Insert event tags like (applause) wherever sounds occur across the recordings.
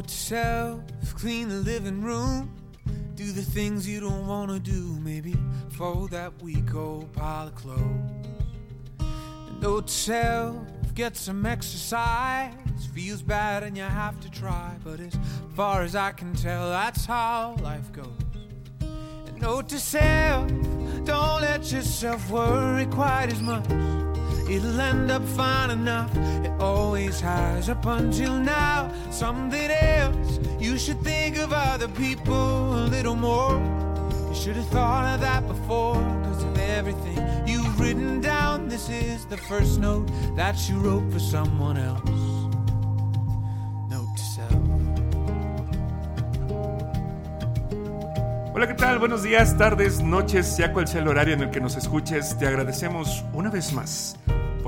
To self, clean the living room. Do the things you don't wanna do. Maybe fold that week old pile of clothes. Note to self, get some exercise. Feels bad and you have to try. But as far as I can tell, that's how life goes. Note to self, don't let yourself worry quite as much. It'll end up fine enough. It always has up until now. Something else. You should think of other people a little more. You should have thought of that before. Cause of everything you've written down, this is the first note that you wrote for someone else. Hola, ¿qué tal? Buenos días, tardes, noches, sea cual sea el horario en el que nos escuches. Te agradecemos una vez más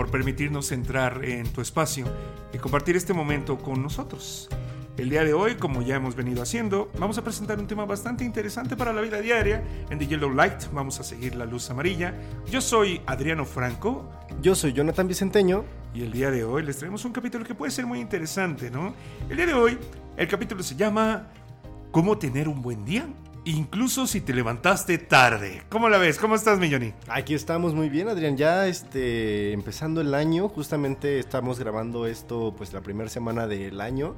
por permitirnos entrar en tu espacio y compartir este momento con nosotros. El día de hoy, como ya hemos venido haciendo, vamos a presentar un tema bastante interesante para la vida diaria. En The Yellow Light vamos a seguir la luz amarilla. Yo soy Adriano Franco Yo soy Jonathan Vicenteño. y el día de hoy les traemos un capítulo que puede ser muy interesante, ¿no? El día de hoy, el capítulo se llama ¿Cómo tener un buen día? Incluso si te levantaste tarde. ¿Cómo la ves? ¿Cómo estás, Milloni? Aquí estamos muy bien, Adrián. Ya este, empezando el año, justamente estamos grabando esto, pues la primera semana del año.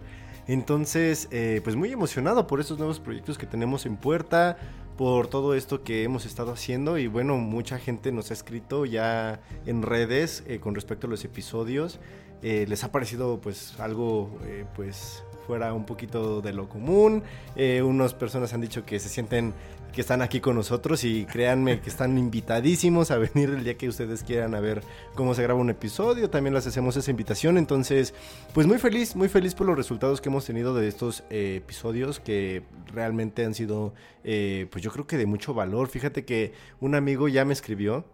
Entonces, eh, pues muy emocionado por estos nuevos proyectos que tenemos en puerta, por todo esto que hemos estado haciendo. Y bueno, mucha gente nos ha escrito ya en redes eh, con respecto a los episodios. Eh, les ha parecido pues algo pues fuera un poquito de lo común. Eh, unas personas han dicho que se sienten que están aquí con nosotros y créanme que están invitadísimos a venir el día que ustedes quieran a ver cómo se graba un episodio. También les hacemos esa invitación. Entonces, pues muy feliz, muy feliz por los resultados que hemos tenido de estos eh, episodios que realmente han sido, eh, pues yo creo que de mucho valor. Fíjate que un amigo ya me escribió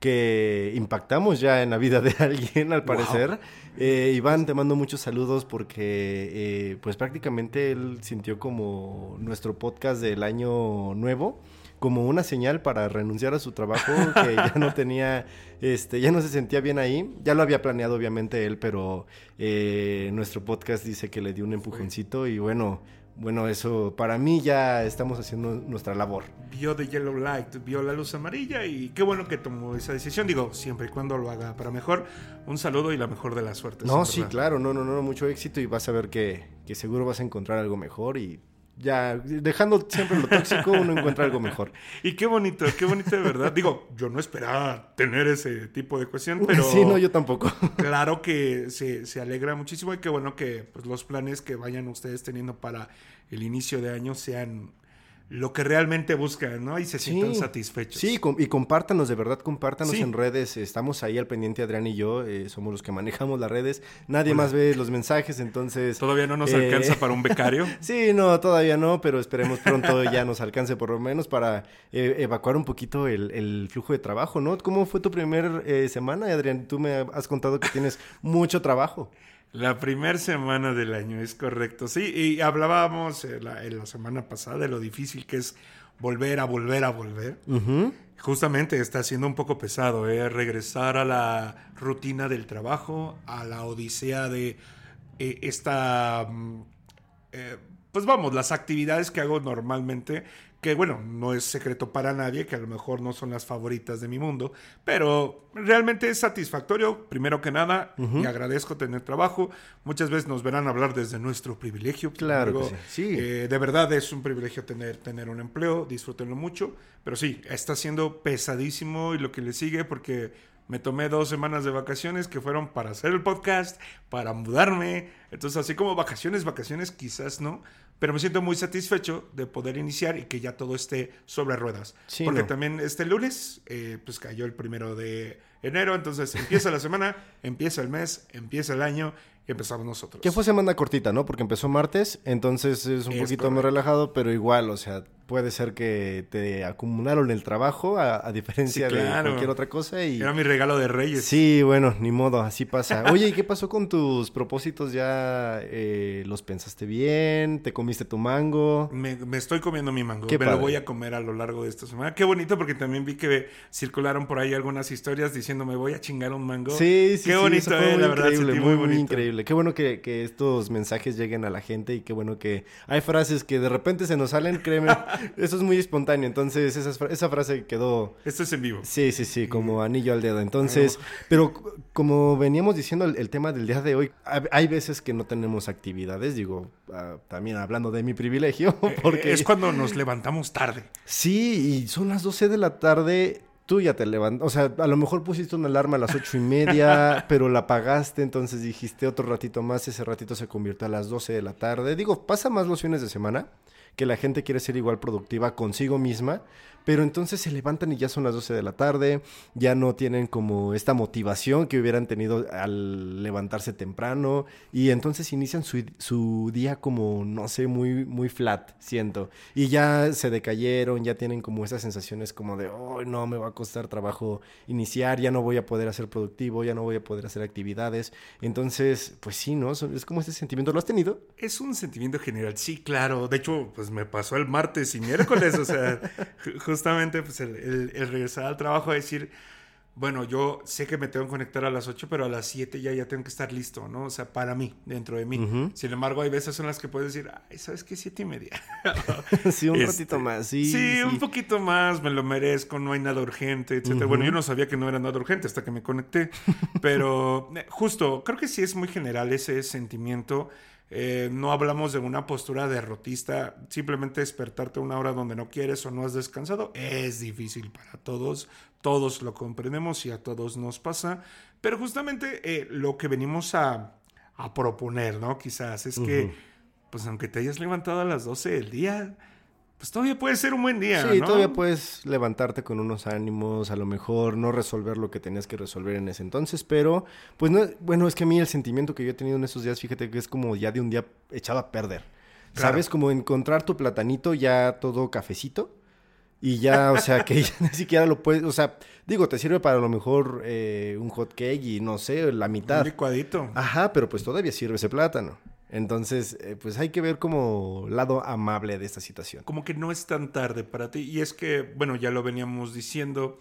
que impactamos ya en la vida de (laughs) alguien, al parecer. Eh, Iván, te mando muchos saludos porque, eh, pues prácticamente él sintió como nuestro podcast del año nuevo como una señal para renunciar a su trabajo (laughs) que ya no tenía, este, ya no se sentía bien ahí. Ya lo había planeado obviamente él, pero eh, nuestro podcast dice que le dio un empujoncito y bueno, bueno, eso para mí ya estamos haciendo nuestra labor. Vio The Yellow Light, vio la luz amarilla y qué bueno que tomó esa decisión. Digo, siempre y cuando lo haga para mejor. Un saludo y la mejor de las suertes. No, sí, verdad. claro, no, no, no, mucho éxito y vas a ver que, que seguro vas a encontrar algo mejor y ya, dejando siempre lo tóxico, uno encuentra algo mejor. (laughs) Y qué bonito, qué bonito de verdad. Digo, yo no esperaba tener ese tipo de cuestión, pero Sí, no, yo tampoco. (laughs) claro que se, se alegra muchísimo y qué bueno que pues, los planes que vayan ustedes teniendo para el inicio de año sean lo que realmente buscan, ¿no? Y se sientan satisfechos. Sí, com- y compártanos, de verdad, compártanos Sí. en redes. Estamos ahí al pendiente, Adrián y yo. eh, somos los que manejamos las redes. Nadie Hola. más ve los mensajes, entonces. Todavía no nos eh, alcanza para un becario. (laughs) Sí, no, todavía no, pero esperemos pronto (laughs) ya nos alcance por lo menos para eh, evacuar un poquito el, el flujo de trabajo, ¿no? ¿Cómo fue tu primer eh, semana, Adrián? Tú me has contado que tienes mucho trabajo. La primera semana del año, es correcto. Sí, y hablábamos eh, la, en la semana pasada de lo difícil que es volver a volver a volver. Justamente está siendo un poco pesado, ¿eh? regresar a la rutina del trabajo, a la odisea de eh, esta, mm, eh, pues vamos, las actividades que hago normalmente, que bueno, no es secreto para nadie, que a lo mejor no son las favoritas de mi mundo, pero realmente es satisfactorio, primero que nada, y agradezco tener trabajo. Muchas veces nos verán hablar desde nuestro privilegio. Claro que Digo, sí, sí. eh, de verdad es un privilegio tener, tener un empleo, disfrútenlo mucho, pero sí, está siendo pesadísimo y lo que le sigue porque me tomé dos semanas de vacaciones que fueron para hacer el podcast, para mudarme, entonces así como vacaciones, vacaciones quizás no, pero me siento muy satisfecho de poder iniciar y que ya todo esté sobre ruedas. Sí, porque no. también este lunes, eh, pues cayó el primero de enero, entonces empieza la semana, (laughs) empieza el mes, empieza el año y empezamos nosotros. Que fue semana cortita, ¿no? Porque empezó martes, entonces es un Es poquito más relajado, pero igual, o sea, puede ser que te acumularon el trabajo a, a diferencia Sí, de cualquier otra cosa y... Era mi regalo de Reyes. Sí, bueno, ni modo, así pasa. Oye, ¿y qué pasó con tus propósitos? ¿Ya eh, los pensaste bien? ¿Te comiste tu mango? Me, me estoy comiendo mi mango. Qué me lo voy a comer a lo largo de esta semana. Qué bonito porque también vi que circularon por ahí algunas historias diciendo me voy a chingar un mango. Sí, sí, Qué sí, bonito, eh, muy la verdad, sentí muy, muy bonito. increíble. increíble. Qué bueno que, que, estos mensajes lleguen a la gente y qué bueno que hay frases que de repente se nos salen, créeme. (laughs) eso es muy espontáneo. Entonces, esa, esa frase quedó. Esto es en vivo. Sí, sí, sí, como anillo al dedo. Entonces, pero como veníamos diciendo el, tema del día de hoy, hay veces que no tenemos actividades, digo, ah, también hablando de mi privilegio, eh, (laughs) porque... Es cuando nos levantamos tarde. Sí, y son las 12 de la tarde tú ya te levantas, o sea, a lo mejor pusiste una alarma a las ocho y media, (laughs) pero la apagaste, entonces dijiste otro ratito más, ese ratito se convirtió a las 12 de la tarde. Digo, pasa más los fines de semana, que la gente quiere ser igual productiva consigo misma, pero entonces se levantan y ya son las 12 de la tarde, ya no tienen como esta motivación que hubieran tenido al levantarse temprano y entonces inician su, día como, no sé, muy, muy flat, siento. Y ya se decayeron, ya tienen como esas sensaciones como de, oh, no, me va a costar trabajo iniciar, ya no voy a poder hacer productivo, ya no voy a poder hacer actividades. Entonces, pues sí, ¿no? Es como ese sentimiento. ¿Lo has tenido? Es un sentimiento general, sí, claro. De hecho, pues me pasó el martes y miércoles, o sea, justamente pues el, regresar al trabajo a decir, bueno, yo sé que me tengo que conectar a las 8, pero a las 7 ya, ya tengo que estar listo, ¿no? O sea, para mí, dentro de mí. Sin embargo, hay veces en las que puedes decir, ay, ¿sabes qué? Siete y media. (laughs) sí, un este, ratito más, sí, sí, un poquito más, me lo merezco, no hay nada urgente, etc. Bueno, yo no sabía que no era nada urgente hasta que me conecté, pero eh, justo, creo que sí es muy general ese sentimiento eh, no hablamos de una postura derrotista, simplemente despertarte una hora donde no quieres o no has descansado. Es difícil para todos, todos lo comprendemos y a todos nos pasa, pero justamente eh, lo que venimos a, proponer, ¿no? Quizás es que, pues aunque te hayas levantado a las 12 del día, pues todavía puede ser un buen día. Sí, todavía puedes levantarte con unos ánimos, a lo mejor no resolver lo que tenías que resolver en ese entonces, pero pues no, bueno, es que a mí el sentimiento que yo he tenido en esos días, fíjate que es como ya de un día echado a perder. ¿Sabes? Como encontrar tu platanito ya todo cafecito y ya, o sea, que ya (laughs) ni siquiera lo puedes, o sea, digo, te sirve para a lo mejor eh, un hot cake y no sé, la mitad. Un licuadito. Ajá, pero pues todavía sirve ese plátano. Entonces, eh, pues hay que ver como lado amable de esta situación. Como que no es tan tarde para ti. Y es que, bueno, ya lo veníamos diciendo,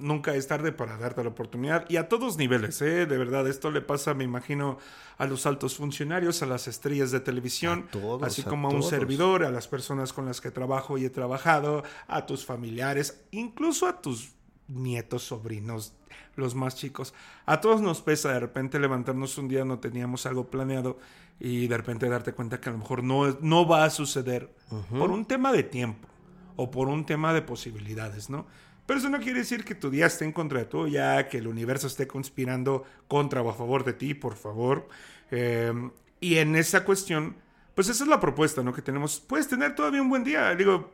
nunca es tarde para darte la oportunidad. Y a todos niveles, ¿eh? De verdad, esto le pasa, me imagino, a los altos funcionarios, a las estrellas de televisión, así como a, un servidor, a las personas con las que trabajo y he trabajado, a tus familiares, incluso a tus nietos, sobrinos, los más chicos. A todos nos pesa de repente levantarnos un día, no teníamos algo planeado y de repente darte cuenta que a lo mejor no, no va a suceder por un tema de tiempo o por un tema de posibilidades, ¿no? Pero eso no quiere decir que tu día esté en contra de tuya, que el universo esté conspirando contra o a favor de ti, por favor. Eh, y en esa cuestión, pues esa es la propuesta, ¿no? Que tenemos. Puedes tener todavía un buen día. Digo,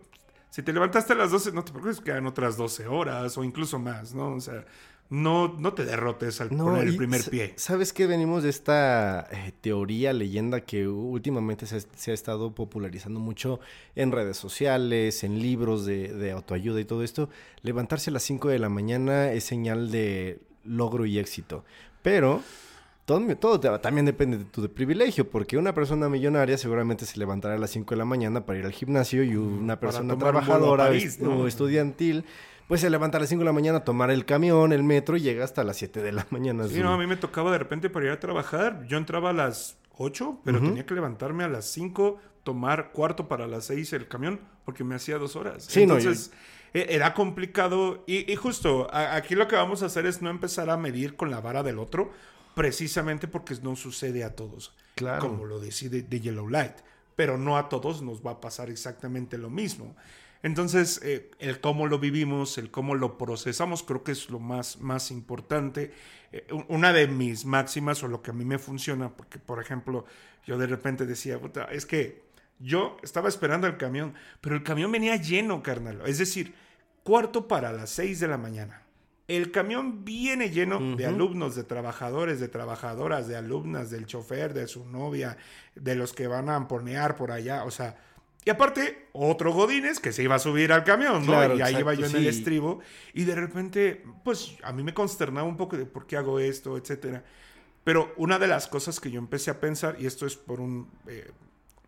si te levantaste a las 12, no te preocupes, quedan otras 12 horas o incluso más, ¿no? O sea, no, no te derrotes al poner el primer pie. ¿Sabes qué? Venimos de esta eh, teoría, leyenda que últimamente se, ha estado popularizando mucho en redes sociales, en libros de, autoayuda y todo esto. Levantarse a las 5 de la mañana es señal de logro y éxito. Pero todo, todo también depende de tu privilegio, porque una persona millonaria seguramente se levantará a las 5 de la mañana para ir al gimnasio y una persona trabajadora o estudiantil pues se levanta a las 5 de la mañana, tomar el camión, el metro y llega hasta las 7 de la (laughs) mañana. Sí, no, a mí me tocaba de repente para ir a trabajar. Yo entraba a las 8, pero tenía que levantarme a las 5, tomar cuarto para las 6 el camión, porque me hacía dos horas. Sí, Entonces, e, era complicado. Y, justo, aquí lo que vamos a hacer es no empezar a medir con la vara del otro, precisamente porque no sucede a todos. Claro. Como lo decide de Yellow Light. Pero no a todos nos va a pasar exactamente lo mismo. Entonces, eh, el cómo lo vivimos, el cómo lo procesamos, creo que es lo más, más importante. Eh, una de mis máximas o lo que a mí me funciona, porque, por ejemplo, yo de repente decía, es que yo estaba esperando el camión, pero el camión venía lleno, carnal. Es decir, cuarto para las seis de la mañana. El camión viene lleno de alumnos, de trabajadores, de trabajadoras, de alumnas, del chofer, de su novia, de los que van a amponear por allá. O sea, y aparte, otro Godínez que se iba a subir al camión, ¿no? y ahí iba yo en el estribo. Y de repente, pues a mí me consternaba un poco de por qué hago esto, etcétera. Pero una de las cosas que yo empecé a pensar, y esto es por un. Eh,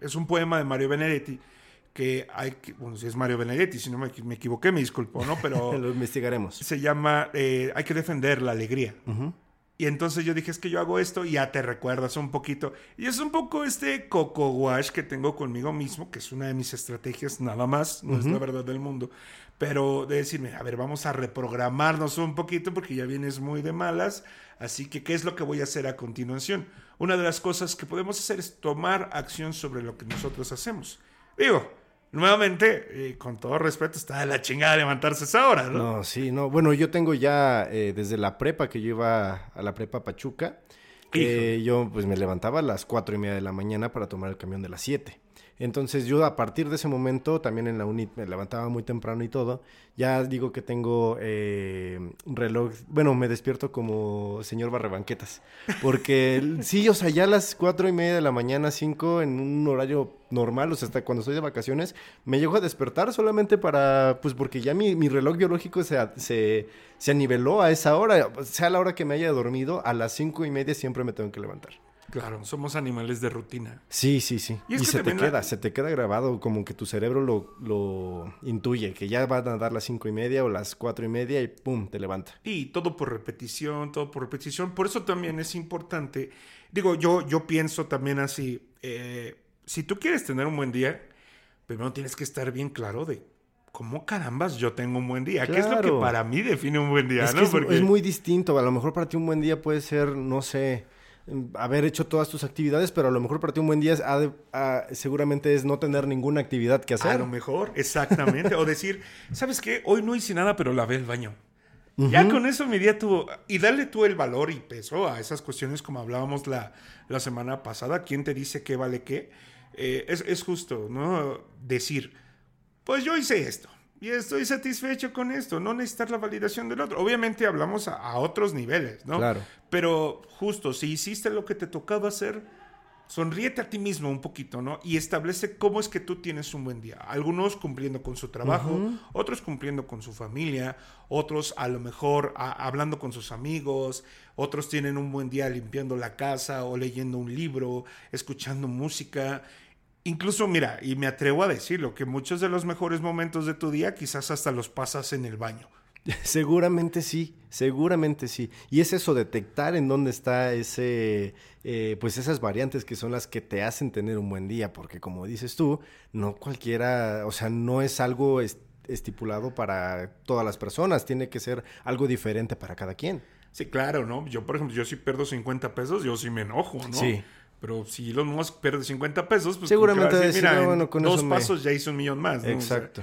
es un poema de Mario Benedetti, que hay que. Bueno, si es Mario Benedetti, si no me, equivoqué, me disculpo, ¿no? Pero. (laughs) Lo investigaremos. Se llama eh, Hay que defender la alegría. Y entonces yo dije, es que yo hago esto y ya te recuerdas un poquito. Y es un poco este coco wash que tengo conmigo mismo, que es una de mis estrategias nada más, no es la verdad del mundo. Pero de decirme, a ver, vamos a reprogramarnos un poquito porque ya vienes muy de malas. Así que, ¿qué es lo que voy a hacer a continuación? Una de las cosas que podemos hacer es tomar acción sobre lo que nosotros hacemos. Digo, nuevamente, eh, con todo respeto, está de la chingada levantarse esa hora, ¿no? No, sí, no. Bueno, yo tengo ya eh, desde la prepa que yo iba a la prepa Pachuca, que yo pues me levantaba a las cuatro y media de la mañana para tomar el camión de las siete. Entonces yo a partir de ese momento, también en la UNIT me levantaba muy temprano y todo, ya digo que tengo eh, reloj, bueno, me despierto como señor barrebanquetas, porque (laughs) sí, o sea, ya a las cuatro y media de la mañana, cinco, en un horario normal, o sea, hasta cuando estoy de vacaciones, me llego a despertar solamente para, pues porque ya mi, mi reloj biológico se, se, se aniveló a esa hora, sea la hora que me haya dormido, a las cinco y media siempre me tengo que levantar. Claro, somos animales de rutina. Sí, sí, sí. Y, se te queda, se te queda grabado, como que tu cerebro lo, lo, intuye, que ya van a dar las cinco y media o las cuatro y media y pum, te levanta. Y todo por repetición, todo por repetición. Por eso también es importante. Digo, yo, yo pienso también así. Eh, si tú quieres tener un buen día, primero tienes que estar bien claro de ¿cómo carambas yo tengo un buen día? ¿Qué es lo que para mí define un buen día? Es, es, muy distinto. A lo mejor para ti un buen día puede ser, no sé, haber hecho todas tus actividades, pero a lo mejor para ti un buen día seguramente es no tener ninguna actividad que hacer. A lo mejor, exactamente. o decir, ¿sabes qué? Hoy no hice nada, pero lavé el baño. Ya con eso mi día tuvo... Y darle tú el valor y peso a esas cuestiones como hablábamos la, la semana pasada. ¿Quién te dice qué vale qué? Eh, es, es justo, ¿no? Decir, pues yo hice esto y estoy satisfecho con esto, no necesitar la validación del otro. Obviamente hablamos a, otros niveles, ¿no? Claro. Pero justo, si hiciste lo que te tocaba hacer, sonríete a ti mismo un poquito, ¿no? Y establece cómo es que tú tienes un buen día. Algunos cumpliendo con su trabajo, otros cumpliendo con su familia, otros a lo mejor hablando con sus amigos, otros tienen un buen día limpiando la casa o leyendo un libro, escuchando música. Incluso, mira, y me atrevo a decirlo, que muchos de los mejores momentos de tu día quizás hasta los pasas en el baño. (laughs) Seguramente sí, seguramente sí. Y es eso, detectar en dónde está ese, eh, pues esas variantes que son las que te hacen tener un buen día, porque como dices tú, no cualquiera, o sea, no es algo estipulado para todas las personas, tiene que ser algo diferente para cada quien. Sí, claro, ¿no? Yo, por ejemplo, yo si pierdo 50 pesos, yo sí me enojo, ¿no? Sí. Pero si Elon Musk pierde 50 pesos, pues seguramente decir, mira, bueno, con dos pasos ya hizo un millón más. ¿no? Exacto.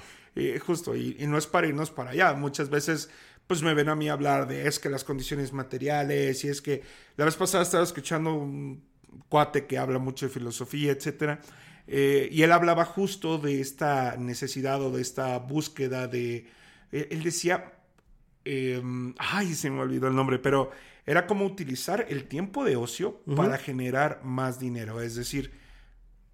justo, y, no es para irnos para allá. Muchas veces, pues me ven a mí hablar de es que las condiciones materiales y es que la vez pasada estaba escuchando un cuate que habla mucho de filosofía, etcétera. Eh, y él hablaba justo de esta necesidad o de esta búsqueda de. Eh, él decía. Em, ay, se me olvidó el nombre, pero era como utilizar el tiempo de ocio para generar más dinero. Es decir,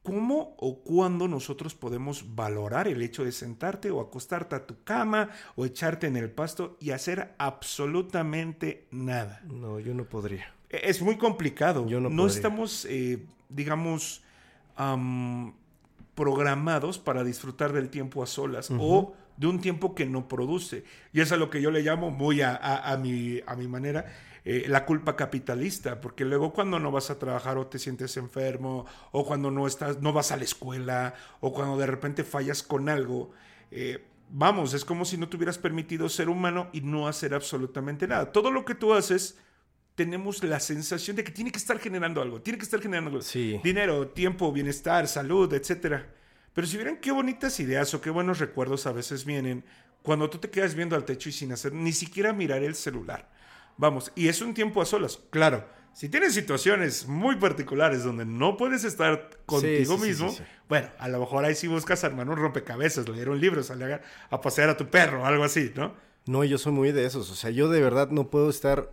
¿cómo o cuándo nosotros podemos valorar el hecho de sentarte o acostarte a tu cama o echarte en el pasto y hacer absolutamente nada? No, yo no podría. E, es muy complicado. Yo no, no estamos, eh, digamos, programados para disfrutar del tiempo a solas o de un tiempo que no produce. Y eso es lo que yo le llamo muy a, mi, a mi manera eh, la culpa capitalista, porque luego cuando no vas a trabajar o te sientes enfermo, o cuando no estás, no vas a la escuela, o cuando de repente fallas con algo, eh, vamos, es como si no tuvieras permitido ser humano y no hacer absolutamente nada. Todo lo que tú haces, tenemos la sensación de que tiene que estar generando algo, tiene que estar generando algo. Dinero, tiempo, bienestar, salud, etcétera. Pero si vieran qué bonitas ideas o qué buenos recuerdos a veces vienen cuando tú te quedas viendo al techo y sin hacer ni siquiera mirar el celular. Vamos, y es un tiempo a solas. Claro, si tienes situaciones muy particulares donde no puedes estar contigo mismo, bueno, a lo mejor ahí sí buscas armar un rompecabezas, leer un libro, salir a, pasear a tu perro, algo así, ¿no? No, yo soy muy de esos. O sea, yo de verdad no puedo estar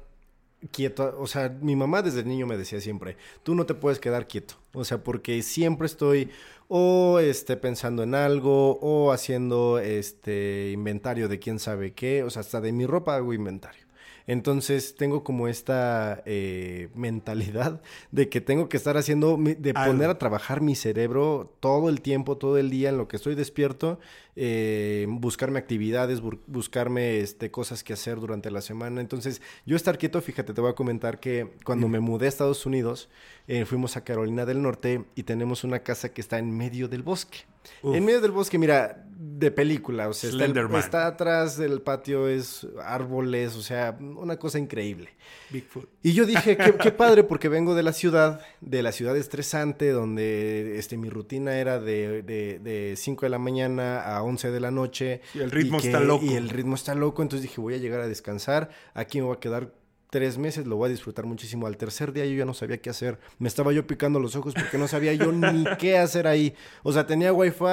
quieto. O sea, mi mamá desde niño me decía siempre, tú no te puedes quedar quieto. O sea, porque siempre estoy o este, pensando en algo o haciendo este inventario de quién sabe qué. O sea, hasta de mi ropa hago inventario. Entonces tengo como esta eh, mentalidad de que tengo que estar haciendo, de poner a trabajar mi cerebro todo el tiempo, todo el día en lo que estoy despierto, eh, buscarme actividades, buscarme este, cosas que hacer durante la semana. Entonces yo estar quieto, fíjate, te voy a comentar que cuando me mudé a Estados Unidos, eh, fuimos a Carolina del Norte y tenemos una casa que está en medio del bosque. En medio del bosque, mira, de película, o sea, está, está, atrás del patio, es árboles, o sea, una cosa increíble. Bigfoot. Y yo dije, qué, padre, porque vengo de la ciudad, de la ciudad estresante, donde este, mi rutina era de, de, 5 de la mañana a 11 de la noche. Y el ritmo está loco. Y el ritmo está loco, entonces dije, voy a llegar a descansar, aquí me voy a quedar tres meses lo voy a disfrutar muchísimo. Al tercer día yo ya no sabía qué hacer. Me estaba yo picando los ojos porque no sabía yo ni (laughs) qué hacer ahí. O sea, tenía wifi,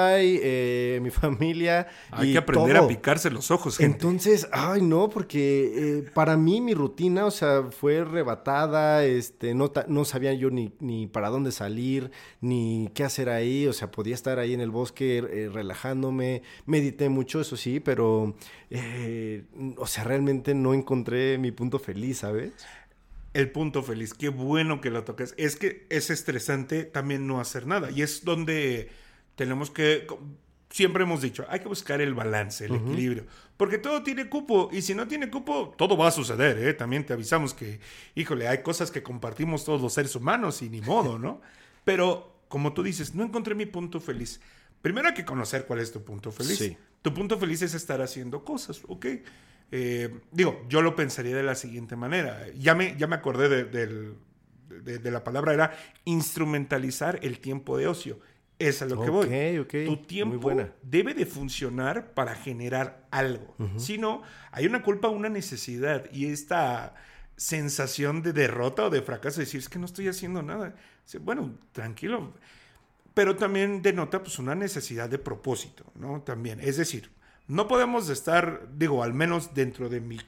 eh, mi familia. Hay que aprender a picarse los ojos. Gente. Entonces, ay no, porque eh, para mí mi rutina, o sea, fue rebatada. Este, no, no sabía yo ni, ni para dónde salir, ni qué hacer ahí. O sea, podía estar ahí en el bosque eh, relajándome. Medité mucho, eso sí, pero, o sea, realmente no encontré mi punto feliz ¿sabes? El punto feliz, qué bueno que lo toques. Es que es estresante también no hacer nada. Y es donde tenemos que, siempre hemos dicho, hay que buscar el balance, el equilibrio. Porque todo tiene cupo. Y si no tiene cupo, todo va a suceder. ¿eh? También te avisamos que, híjole, hay cosas que compartimos todos los seres humanos y ni modo, ¿no? (laughs) Pero, como tú dices, no encontré mi punto feliz. Primero hay que conocer cuál es tu punto feliz. Tu punto feliz es estar haciendo cosas, ¿ok? Eh, digo, yo lo pensaría de la siguiente manera. Ya me, ya me acordé de, la palabra, era instrumentalizar el tiempo de ocio. Es a lo que voy. Tu tiempo debe de funcionar para generar algo. Si no, hay una culpa, una necesidad y esta sensación de derrota o de fracaso, decir, es que no estoy haciendo nada. Bueno, tranquilo. Pero también denota pues una necesidad de propósito, ¿no? También, es decir, no podemos estar, digo, al menos dentro de mi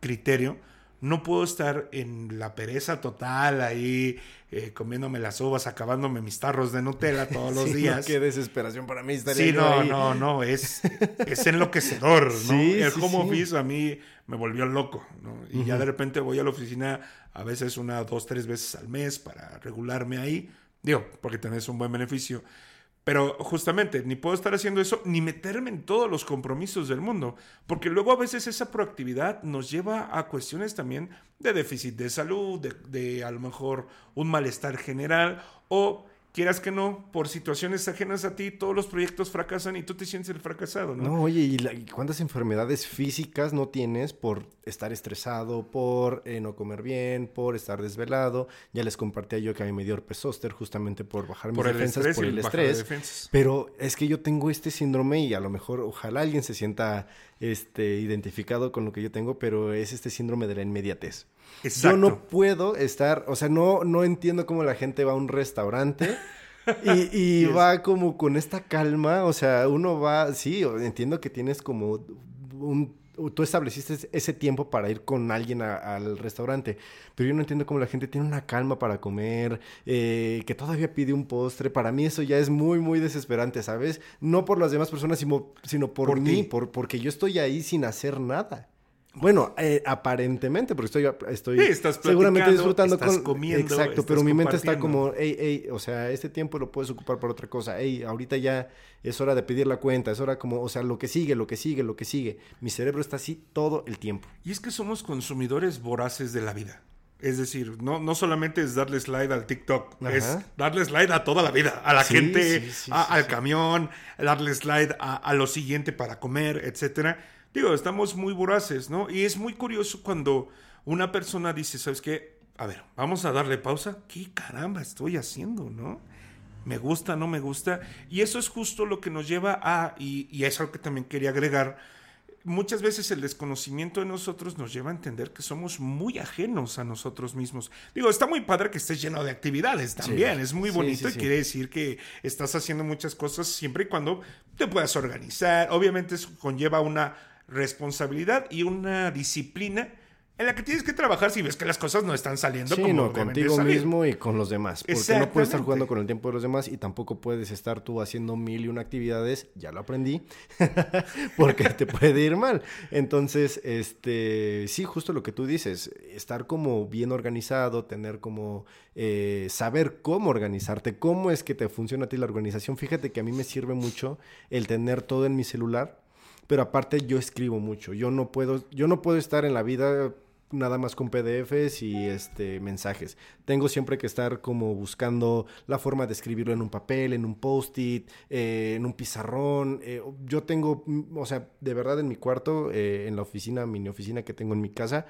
criterio, no puedo estar en la pereza total ahí eh, comiéndome las uvas, acabándome mis tarros de Nutella (laughs) todos los días. qué desesperación para mí estaría Sí, no, no, no, es, es enloquecedor, ¿no? Sí, el home office a mí me volvió loco, ¿no? Y ya de repente voy a la oficina a veces una, dos, tres veces al mes para regularme ahí. Digo, porque tenés un buen beneficio. Pero justamente, ni puedo estar haciendo eso, ni meterme en todos los compromisos del mundo, porque luego a veces esa proactividad nos lleva a cuestiones también de déficit de salud, de, a lo mejor un malestar general o quieras que no, por situaciones ajenas a ti, todos los proyectos fracasan y tú te sientes el fracasado, ¿no? No, oye, ¿y, cuántas enfermedades físicas no tienes por estar estresado, por eh, no comer bien, por estar desvelado? Ya les compartí yo que a mí me dio herpes zóster justamente por bajar mis defensas, por el estrés. Pero es que yo tengo este síndrome y a lo mejor, ojalá alguien se sienta este, identificado con lo que yo tengo, pero es este síndrome de la inmediatez. Yo no puedo estar, o sea, no, no entiendo cómo la gente va a un restaurante (laughs) y, va como con esta calma, o sea, uno va, sí, entiendo que tienes como un tú estableciste ese tiempo para ir con alguien al restaurante, pero yo no entiendo cómo la gente tiene una calma para comer, eh, que todavía pide un postre. Para mí eso ya es muy, muy desesperante, ¿sabes? No por las demás personas, sino, sino por, mí, por, porque yo estoy ahí sin hacer nada. Bueno, eh, aparentemente, porque estoy, estoy estás seguramente disfrutando estás comiendo. Exacto, pero mi mente está como, hey, hey, o sea, este tiempo lo puedes ocupar por otra cosa. Hey, ahorita ya es hora de pedir la cuenta, es hora como, o sea, lo que sigue, lo que sigue, lo que sigue. Mi cerebro está así todo el tiempo. Y es que somos consumidores voraces de la vida. Es decir, no, no solamente es darle slide al TikTok, es darle slide a toda la vida, a la gente, al camión, darle slide a, a lo siguiente para comer, etcétera Digo, estamos muy voraces, ¿no? Y es muy curioso cuando una persona dice, ¿sabes qué? A ver, vamos a darle pausa. ¿Qué caramba estoy haciendo, no? Me gusta, no me gusta. Y eso es justo lo que nos lleva a, y, y es algo que también quería agregar, muchas veces el desconocimiento de nosotros nos lleva a entender que somos muy ajenos a nosotros mismos. Digo, está muy padre que estés lleno de actividades también, es muy bonito y quiere decir que estás haciendo muchas cosas siempre y cuando te puedas organizar. Obviamente eso conlleva una responsabilidad y una disciplina en la que tienes que trabajar si ves que las cosas no están saliendo Sí, como no, contigo salir. mismo y con los demás. Porque no puedes estar jugando con el tiempo de los demás y tampoco puedes estar tú haciendo mil y una actividades, ya lo aprendí, (laughs) porque te puede ir mal. Entonces, este, sí, justo lo que tú dices, estar como bien organizado, tener como, eh, saber cómo organizarte, cómo es que te funciona a ti la organización. Fíjate que a mí me sirve mucho el tener todo en mi celular. Pero aparte yo escribo mucho. Yo no puedo, yo no puedo estar en la vida nada más con PDFs y este mensajes. Tengo siempre que estar como buscando la forma de escribirlo en un papel, en un post-it, eh, en un pizarrón. Eh, yo tengo, mm, o sea, de verdad en mi cuarto, eh, en la oficina, mini oficina que tengo en mi casa,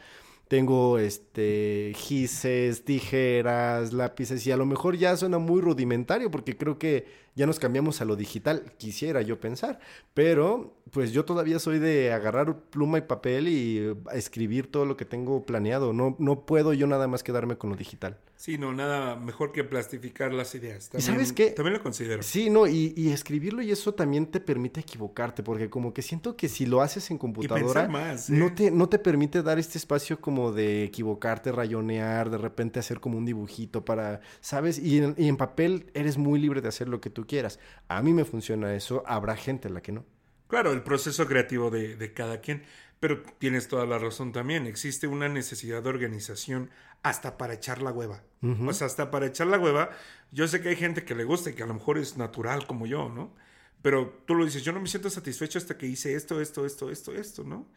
tengo este gises, tijeras, lápices y a lo mejor ya suena muy rudimentario porque creo que ya nos cambiamos a lo digital, quisiera yo pensar, pero pues yo todavía soy de agarrar pluma y papel y escribir todo lo que tengo planeado, no, no puedo yo nada más quedarme con lo digital. Sí, no, nada mejor que plastificar las ideas. ¿Y sabes qué? También lo considero. Sí, no, y, y escribirlo y eso también te permite equivocarte, porque como que siento que si lo haces en computadora, más, ¿eh? no, te, no te permite dar este espacio como de equivocarte, rayonear, de repente hacer como un dibujito para, ¿sabes? Y en, y en papel eres muy libre de hacer lo que tú quieras. A mí me funciona eso, habrá gente a la que no. Claro, el proceso creativo de, de cada quien. Pero tienes toda la razón también. Existe una necesidad de organización hasta para echar la hueva. O sea, hasta para echar la hueva. Yo sé que hay gente que le gusta y que a lo mejor es natural como yo, ¿no? Pero tú lo dices, yo no me siento satisfecho hasta que hice esto, esto, esto, esto, esto, ¿no?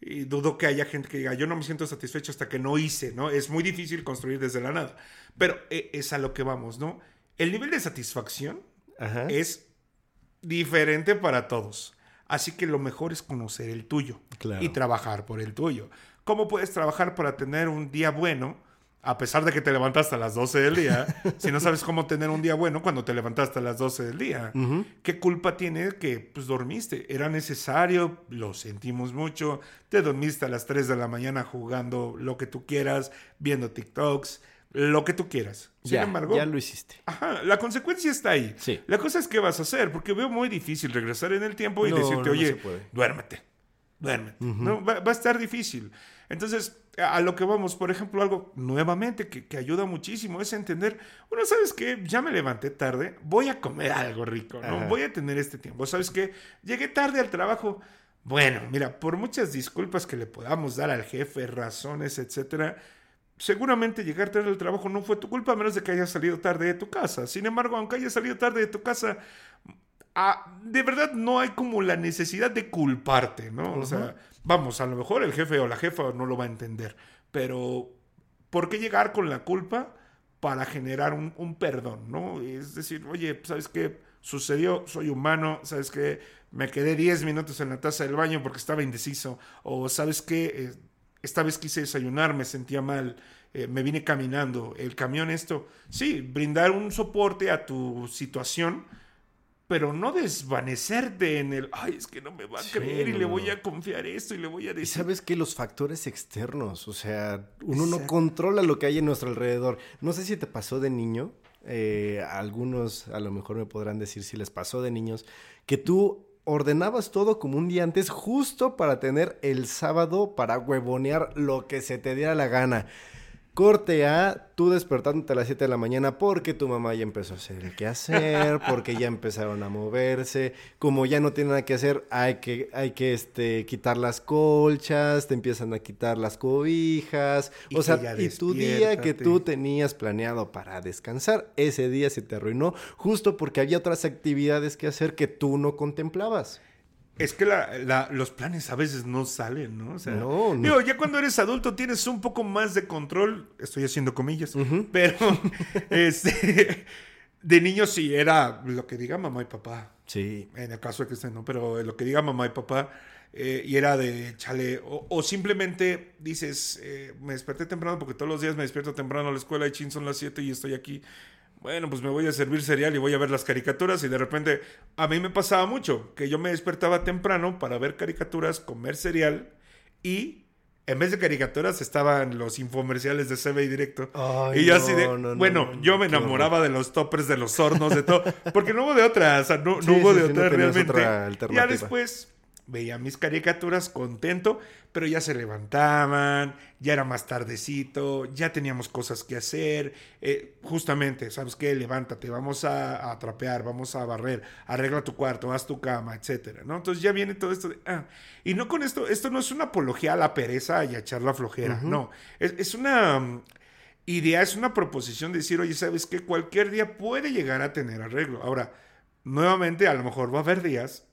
Y dudo que haya gente que diga, yo no me siento satisfecho hasta que no hice, ¿no? Es muy difícil construir desde la nada. Pero eh, es a lo que vamos, ¿no? El nivel de satisfacción Ajá. es diferente para todos. Así que lo mejor es conocer el tuyo Claro. y trabajar por el tuyo. ¿Cómo puedes trabajar para tener un día bueno a pesar de que te levantaste a las 12 del día? (laughs) si no sabes cómo tener un día bueno cuando te levantaste a las 12 del día. ¿Qué culpa tiene que pues dormiste? Era necesario, lo sentimos mucho, te dormiste a las 3 de la mañana jugando lo que tú quieras, viendo TikToks, lo que tú quieras. Sin ya, embargo, ya lo hiciste. Ajá, la consecuencia está ahí. Sí. La cosa es qué vas a hacer, porque veo muy difícil regresar en el tiempo y No, decirte, no oye, duérmete, duérmete. no, va, va a estar difícil. Entonces, a a lo que vamos, por ejemplo, algo nuevamente que, que ayuda muchísimo es entender, bueno, ¿sabes qué? Ya me levanté tarde, voy a comer algo rico, ¿no? Ajá. Voy a tener este tiempo. ¿Sabes qué? Llegué tarde al trabajo. Bueno, mira, por muchas disculpas que le podamos dar al jefe, razones, etcétera, seguramente llegar tarde al trabajo no fue tu culpa a menos de que hayas salido tarde de tu casa. Sin embargo, aunque hayas salido tarde de tu casa, ah, de verdad no hay como la necesidad de culparte, ¿no? O sea, vamos, a lo mejor el jefe o la jefa no lo va a entender, pero ¿por qué llegar con la culpa para generar un, un perdón, ¿no? Es decir, oye, ¿sabes qué? Sucedió, soy humano, ¿sabes qué? Me quedé 10 minutos en la taza del baño porque estaba indeciso, o ¿sabes qué? Eh, esta vez quise desayunar, me sentía mal, eh, me vine caminando, el camión esto. Sí, brindar un soporte a tu situación, pero no desvanecerte en el, ay, es que no me va a Sí, creer y no, le voy a confiar esto y le voy a Y decir. sabes que los factores externos, o sea, uno no controla lo que hay en nuestro alrededor. No sé si te pasó de niño, eh, algunos a lo mejor me podrán decir si les pasó de niños, que tú ordenabas todo como un día antes justo para tener el sábado para huevonear lo que se te diera la gana. Corte a tú despertándote a las 7 de la mañana porque tu mamá ya empezó a hacer el quehacer, (laughs) porque ya empezaron a moverse, como ya no tienen nada que hacer, hay que, hay que este, quitar las colchas, te empiezan a quitar las cobijas, Y o que sea, y tu día que tú tenías planeado para descansar, ese día se te arruinó justo porque había otras actividades que hacer que tú no contemplabas. Es que la- la- los planes a veces no salen, ¿no? O sea, No, no. digo, ya cuando eres adulto tienes un poco más de control, estoy haciendo comillas, pero (laughs) este, de niño sí era lo que diga mamá y papá, Sí. en el caso de que estén, ¿no? Pero lo que diga mamá y papá, eh, y era de chale, o, o simplemente dices, eh, me desperté temprano porque todos los días me despierto temprano a la escuela y chin son las 7 y estoy aquí. Bueno, pues me voy a servir cereal y voy a ver las caricaturas y de repente a mí me pasaba mucho que yo me despertaba temprano para ver caricaturas, comer cereal y en vez de caricaturas estaban los infomerciales de CB directo. Ay, y yo así de, no, no, no, bueno, no, yo me enamoraba de los toppers, de los hornos, de todo, porque no hubo de otra, o sea, no, Sí, hubo sí, de sí, otra realmente. otra ya alternativa. después veía mis caricaturas contento, pero ya se levantaban, ya era más tardecito, ya teníamos cosas que hacer. Eh, justamente, ¿sabes qué? Levántate, vamos a, a, trapear, vamos a barrer, arregla tu cuarto, haz tu cama, etcétera, ¿no? Entonces ya viene todo esto de, ah, y no con esto, esto no es una apología a la pereza y a echar la flojera, no, es, es una mm, idea, es una proposición de decir, oye, ¿sabes qué? Cualquier día puede llegar a tener arreglo. Ahora, nuevamente, a lo mejor va a haber días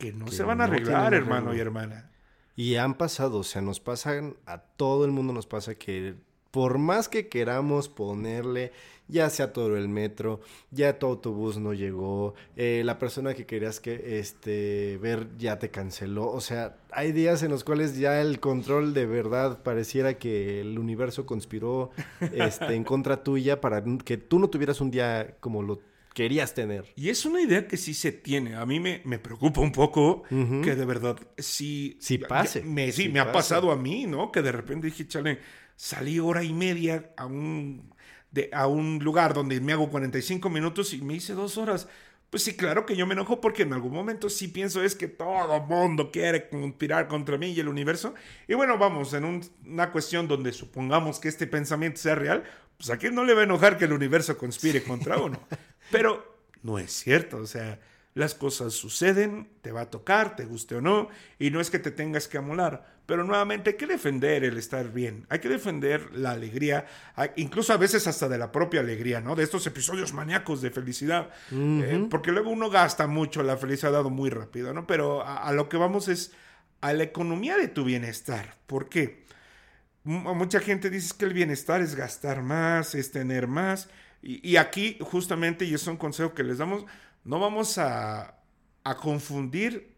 que no Que se van a no arreglar, hermano y hermana. Y han pasado, o sea, nos pasan, a todo el mundo nos pasa que por más que queramos ponerle, ya sea todo el metro, ya tu autobús no llegó, eh, la persona que querías que este ver ya te canceló, o sea, hay días en los cuales ya el control de verdad pareciera que el universo conspiró este, en contra tuya para que tú no tuvieras un día como lo querías tener. Y es una idea que sí se tiene. A mí me, me preocupa un poco Ujú. que de verdad sí... Sí pase. Me, sí, Sí me ha pase. pasado a mí, ¿no? Que de repente dije, chale, salí hora y media a un, de, a un lugar donde me hago 45 minutos y me hice dos horas. Pues sí, claro que yo me enojo porque en algún momento sí pienso es que todo mundo quiere conspirar contra mí y el universo. Y bueno, vamos, en un- una cuestión donde supongamos que este pensamiento sea real, pues a quién no le va a enojar que el universo conspire contra uno. Pero no es cierto, o sea, las cosas suceden, te va a tocar, te guste o no, y no es que te tengas que amolar, pero nuevamente hay que defender el estar bien, hay que defender la alegría, incluso a veces hasta de la propia alegría, ¿no? De estos episodios maníacos de felicidad, Eh, porque luego uno gasta mucho la felicidad muy rápido, ¿no? Pero a, a lo que vamos es a la economía de tu bienestar, ¿por qué? M- mucha gente dice que el bienestar es gastar más, es tener más. Y, y aquí, justamente, y es un consejo que les damos, no vamos a, a confundir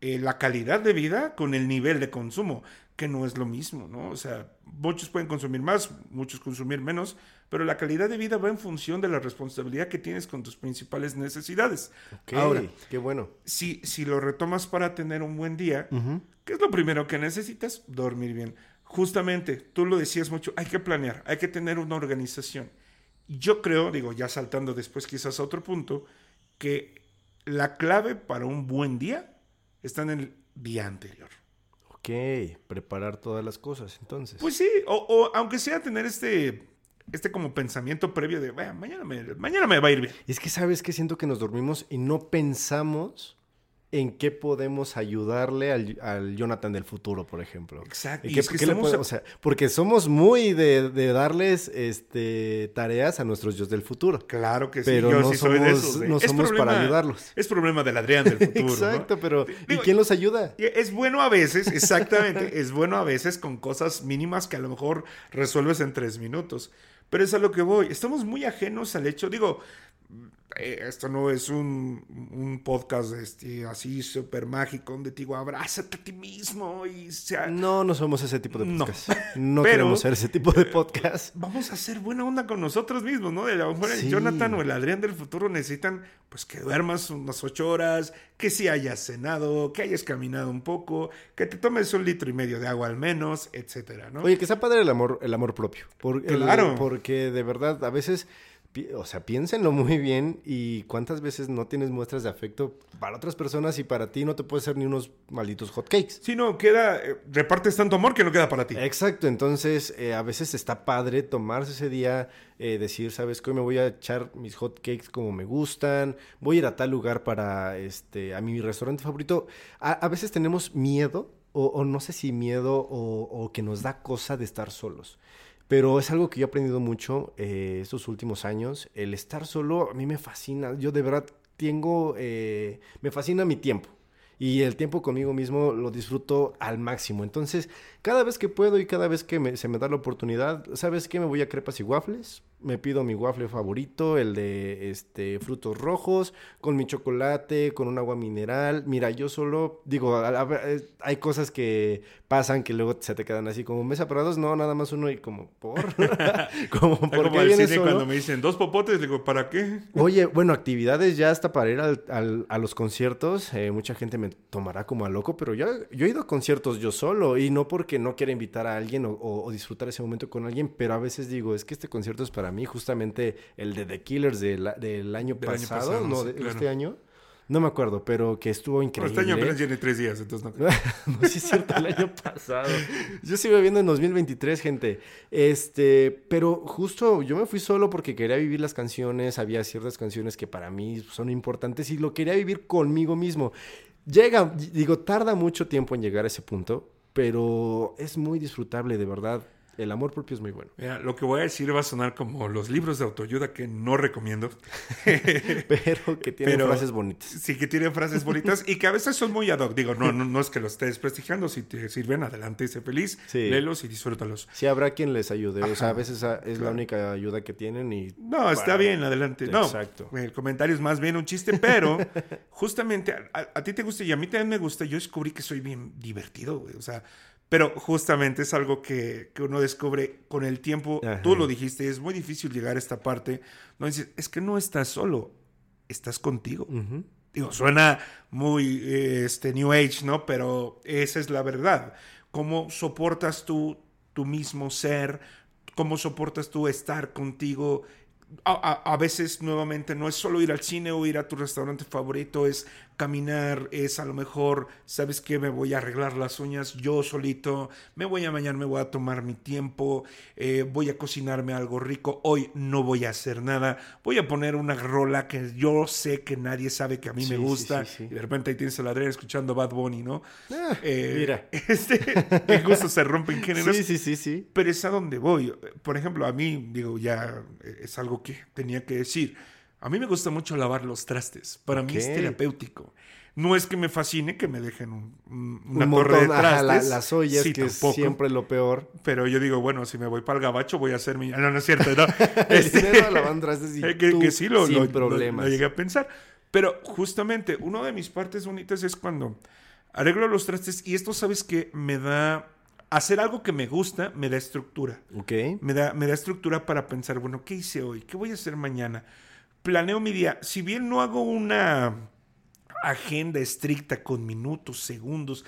eh, la calidad de vida con el nivel de consumo, que no es lo mismo, ¿no? O sea, muchos pueden consumir más, muchos consumir menos, pero la calidad de vida va en función de la responsabilidad que tienes con tus principales necesidades. Ok, Ahora, qué bueno. si, si lo retomas para tener un buen día. ¿Qué es lo primero que necesitas? Dormir bien. Justamente, tú lo decías mucho, hay que planear, hay que tener una organización. Yo creo, digo, ya saltando después quizás a otro punto, que la clave para un buen día está en el día anterior. Ok, preparar todas las cosas, entonces. Pues sí, o, o aunque sea tener este, este como pensamiento previo de, "Bueno, mañana me, mañana me va a ir bien. Es que sabes que siento que nos dormimos y no pensamos en qué podemos ayudarle al, al Jonathan del futuro, por ejemplo. Exacto. ¿En Y qué- es que qué le estamos puede- a- o sea, porque somos muy de, de darles este, tareas a nuestros yo del futuro. Claro que sí, Pero yo no sí soy de somos- esos. ¿eh? no somos para ayudarlos. Es problema del Adrián del (laughs) futuro. ¿no? Exacto, pero ¿y quién los ayuda? Es bueno a veces, exactamente, (laughs) es bueno a veces con cosas mínimas que a lo mejor resuelves en tres minutos. Pero es a lo que voy. Estamos muy ajenos al hecho, digo, eh, esto no es un, un podcast este, así súper mágico donde te digo, abrázate a ti mismo y sea... No, no somos ese tipo de No. podcast. No, Pero- queremos ser ese tipo de podcast. Vamos a hacer buena onda con nosotros mismos, ¿no? A lo mejor el Sí. Jonathan o el Adrián del futuro necesitan, pues, que duermas unas ocho horas, que si hayas cenado, que hayas caminado un poco, que te tomes un litro y medio de agua al menos, etcétera, ¿no? Oye, que sea padre el amor, el amor propio. Por- el- Claro. porque de verdad, a veces, o sea, piénsenlo (laughs) muy bien y cuántas veces no tienes muestras de afecto para otras personas y para ti no te puede ser ni unos malditos hotcakes. Si no, queda, eh, repartes tanto amor que no queda para ti. Exacto, entonces eh, a veces está padre tomarse ese día, eh, decir, sabes que hoy me voy a echar mis hot cakes como me gustan, voy a ir a tal lugar para, este, a mi restaurante favorito. A, a veces tenemos miedo, o, o no sé si miedo, o, o que nos da cosa de estar solos. Pero es algo que yo he aprendido mucho eh, estos últimos años. El estar solo a mí me fascina. Yo de verdad tengo, eh, me fascina mi tiempo. Y el tiempo conmigo mismo lo disfruto al máximo. Entonces, cada vez que puedo y cada vez que me- se me da la oportunidad, ¿sabes qué? Me voy a crepas y waffles. Me pido mi waffle favorito, el de este, frutos rojos, con mi chocolate, con un agua mineral. Mira, yo solo, digo, a- a- eh, hay cosas que pasan que luego se te quedan así como mesa para dos. No, nada más uno y como por. (laughs) (laughs) como por como qué al cine solo? cuando me dicen dos popotes, digo, ¿para qué? Oye, bueno, actividades ya hasta para ir al- al- a los conciertos. eh, mucha gente me tomará como a loco, pero yo, yo he ido a conciertos yo solo y no porque no quiera invitar a alguien o, o- o disfrutar ese momento con alguien, pero a veces digo, es que este concierto es para mí, justamente el de The Killers del, del año Del año pasado, no sí, de claro. este año. No me acuerdo, pero que estuvo increíble. este año apenas tiene tres días, entonces no (laughs) no, sí es cierto, el año (laughs) pasado. Yo sigo viendo en 2023, gente. Este, pero justo yo me fui solo porque quería vivir las canciones. Había ciertas canciones que para mí son importantes y lo quería vivir conmigo mismo. Llega, digo, tarda mucho tiempo en llegar a ese punto, pero es muy disfrutable, de verdad. El amor propio es muy bueno. Mira, lo que voy a decir va a sonar como los libros de autoayuda que no recomiendo. (laughs) pero que tienen Pero- frases bonitas. Sí, que tienen frases bonitas y que a veces son muy ad hoc. Digo, no, no, no es que los estés desprestigiando. Si te sirven, adelante, sé feliz, Sí. léelos y disfrútalos. Sí, habrá quien les ayude. O sea, a veces es la única ayuda que tienen y... No, está bien, adelante. No, Exacto. el comentario es más bien un chiste, pero justamente a, a- a ti te gusta y a mí también me gusta. Yo descubrí que soy bien divertido, güey. O sea, pero justamente es algo que, que uno descubre con el tiempo. Ajá. Tú lo dijiste, es muy difícil llegar a esta parte. No dices, es que no estás solo, estás contigo. Digo, suena muy eh, este, New Age, ¿no? Pero esa es la verdad. ¿Cómo soportas tú tu mismo ser? ¿Cómo soportas tú estar contigo? A, a- a veces, nuevamente, no es solo ir al cine o ir a tu restaurante favorito, es caminar, es a lo mejor, ¿sabes qué? Me voy a arreglar las uñas yo solito, me voy a bañar, me voy a tomar mi tiempo, eh, voy a cocinarme algo rico, hoy no voy a hacer nada, voy a poner una rola que yo sé que nadie sabe que a mí Sí, me gusta, sí, sí. y de repente ahí tienes el Adrián escuchando Bad Bunny, ¿no? Ah, Eh, mira. (laughs) Este, que justo se rompen géneros. Sí, sí, sí, sí. Pero es a donde voy. Por ejemplo, a mí, digo, ya es algo que tenía que decir. A mí me gusta mucho lavar los trastes. Para mí es terapéutico. No es que me fascine que me dejen un- un- una Un torre de ajá, trastes. la- las ollas, Sí, que tampoco. es siempre lo peor. Pero yo digo, bueno, si me voy para el gabacho voy a hacer mi... No, no es cierto, ¿no? (laughs) Este- trastes y (laughs) que, tú que sí lo, sin lo- lo- problemas. lo llegué a pensar. Pero justamente, una de mis partes bonitas es cuando arreglo los trastes y esto, ¿sabes que Me da... Hacer algo que me gusta me da estructura. Ok. Me da, me da estructura para pensar, bueno, ¿qué hice hoy? ¿Qué voy a hacer mañana? Planeo mi día. Si bien no hago una agenda estricta con minutos, segundos,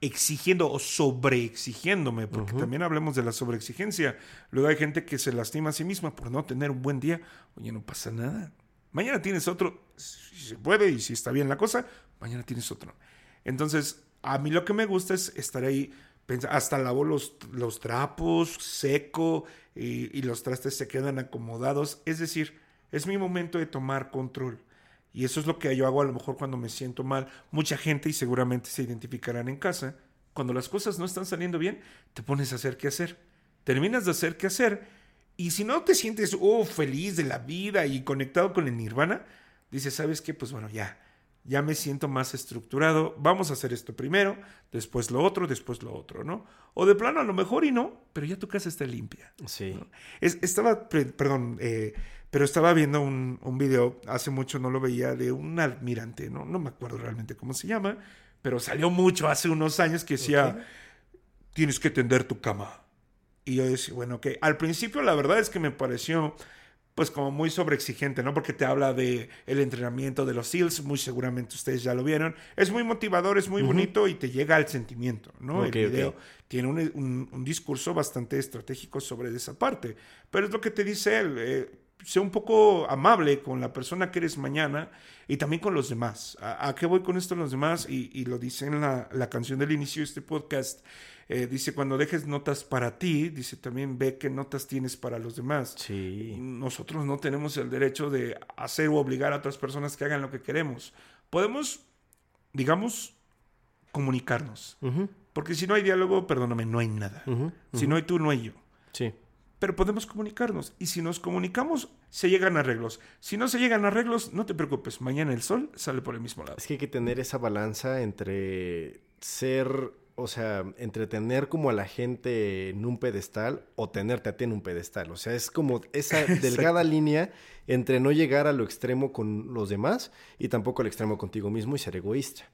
exigiendo o sobreexigiéndome, porque también hablemos de la sobreexigencia. Luego hay gente que se lastima a sí misma por no tener un buen día. Oye, no pasa nada. Mañana tienes otro, si se puede y si está bien la cosa, mañana tienes otro. Entonces, a mí lo que me gusta es estar ahí, hasta lavo los, los trapos, seco y, y los trastes se quedan acomodados. Es decir, es mi momento de tomar control. Y eso es lo que yo hago a lo mejor cuando me siento mal. Mucha gente, y seguramente se identificarán en casa, cuando las cosas no están saliendo bien, te pones a hacer qué hacer. Terminas de hacer qué hacer. Y si no te sientes oh, feliz de la vida y conectado con el nirvana, dices, ¿sabes qué? Pues bueno, ya. Ya me siento más estructurado. Vamos a hacer esto primero, después lo otro, después lo otro, ¿no? O de plano, a lo mejor y no, pero ya tu casa está limpia. Sí. ¿no? Es- estaba, perdón, eh, pero estaba viendo un, un video, hace mucho no lo veía, de un almirante, ¿no? No me acuerdo realmente cómo se llama, pero salió mucho hace unos años que decía, tienes que tender tu cama. Y yo decía, bueno, que al principio la verdad es que me pareció pues como muy sobreexigente, ¿no? Porque te habla de el entrenamiento de los SEALs, muy seguramente ustedes ya lo vieron. Es muy motivador, es muy bonito y te llega al sentimiento, ¿no? Ok, el video ok. tiene un, un- un discurso bastante estratégico sobre esa parte. Pero es lo que te dice él, eh, sé un poco amable con la persona que eres mañana y también con los demás. ¿A, a qué voy con esto los demás? Y, y lo dice en la, la canción del inicio de este podcast. Eh, dice, cuando dejes notas para ti, dice también ve qué notas tienes para los demás. Sí. Nosotros no tenemos el derecho de hacer o obligar a otras personas que hagan lo que queremos. Podemos, digamos, comunicarnos. Ujú, Porque si no hay diálogo, perdóname, no hay nada. Si no hay tú, no hay yo. Sí. Pero podemos comunicarnos. Y si nos comunicamos, se llegan arreglos. Si no se llegan arreglos, no te preocupes. Mañana el sol sale por el mismo lado. Es que hay que tener esa balanza entre ser, o sea, entre tener como a la gente en un pedestal o tenerte a ti en un pedestal. O sea, es como esa (laughs) delgada línea entre no llegar a lo extremo con los demás y tampoco al extremo contigo mismo y ser egoísta.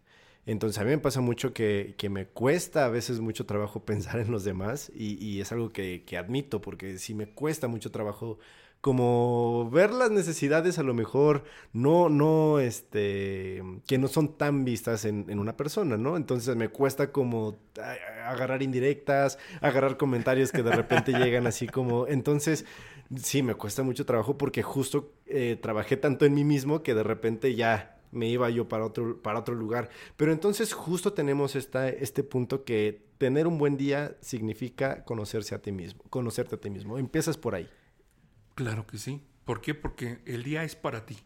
Entonces a mí me pasa mucho que, que me cuesta a veces mucho trabajo (laughs) pensar en los demás y, y es algo que, que admito porque sí me cuesta mucho trabajo como ver las necesidades a lo mejor no, no, este, que no son tan vistas en, en una persona, ¿no? Entonces me cuesta como agarrar indirectas, agarrar comentarios que de repente llegan así como, entonces sí, me cuesta mucho trabajo porque justo eh, trabajé tanto en mí mismo que de repente ya me iba yo para otro, para otro lugar. Pero entonces justo tenemos esta, este punto que tener un buen día significa conocerse a ti mismo, conocerte a ti mismo. Empiezas por ahí. Claro que sí. ¿Por qué? Porque el día es para ti.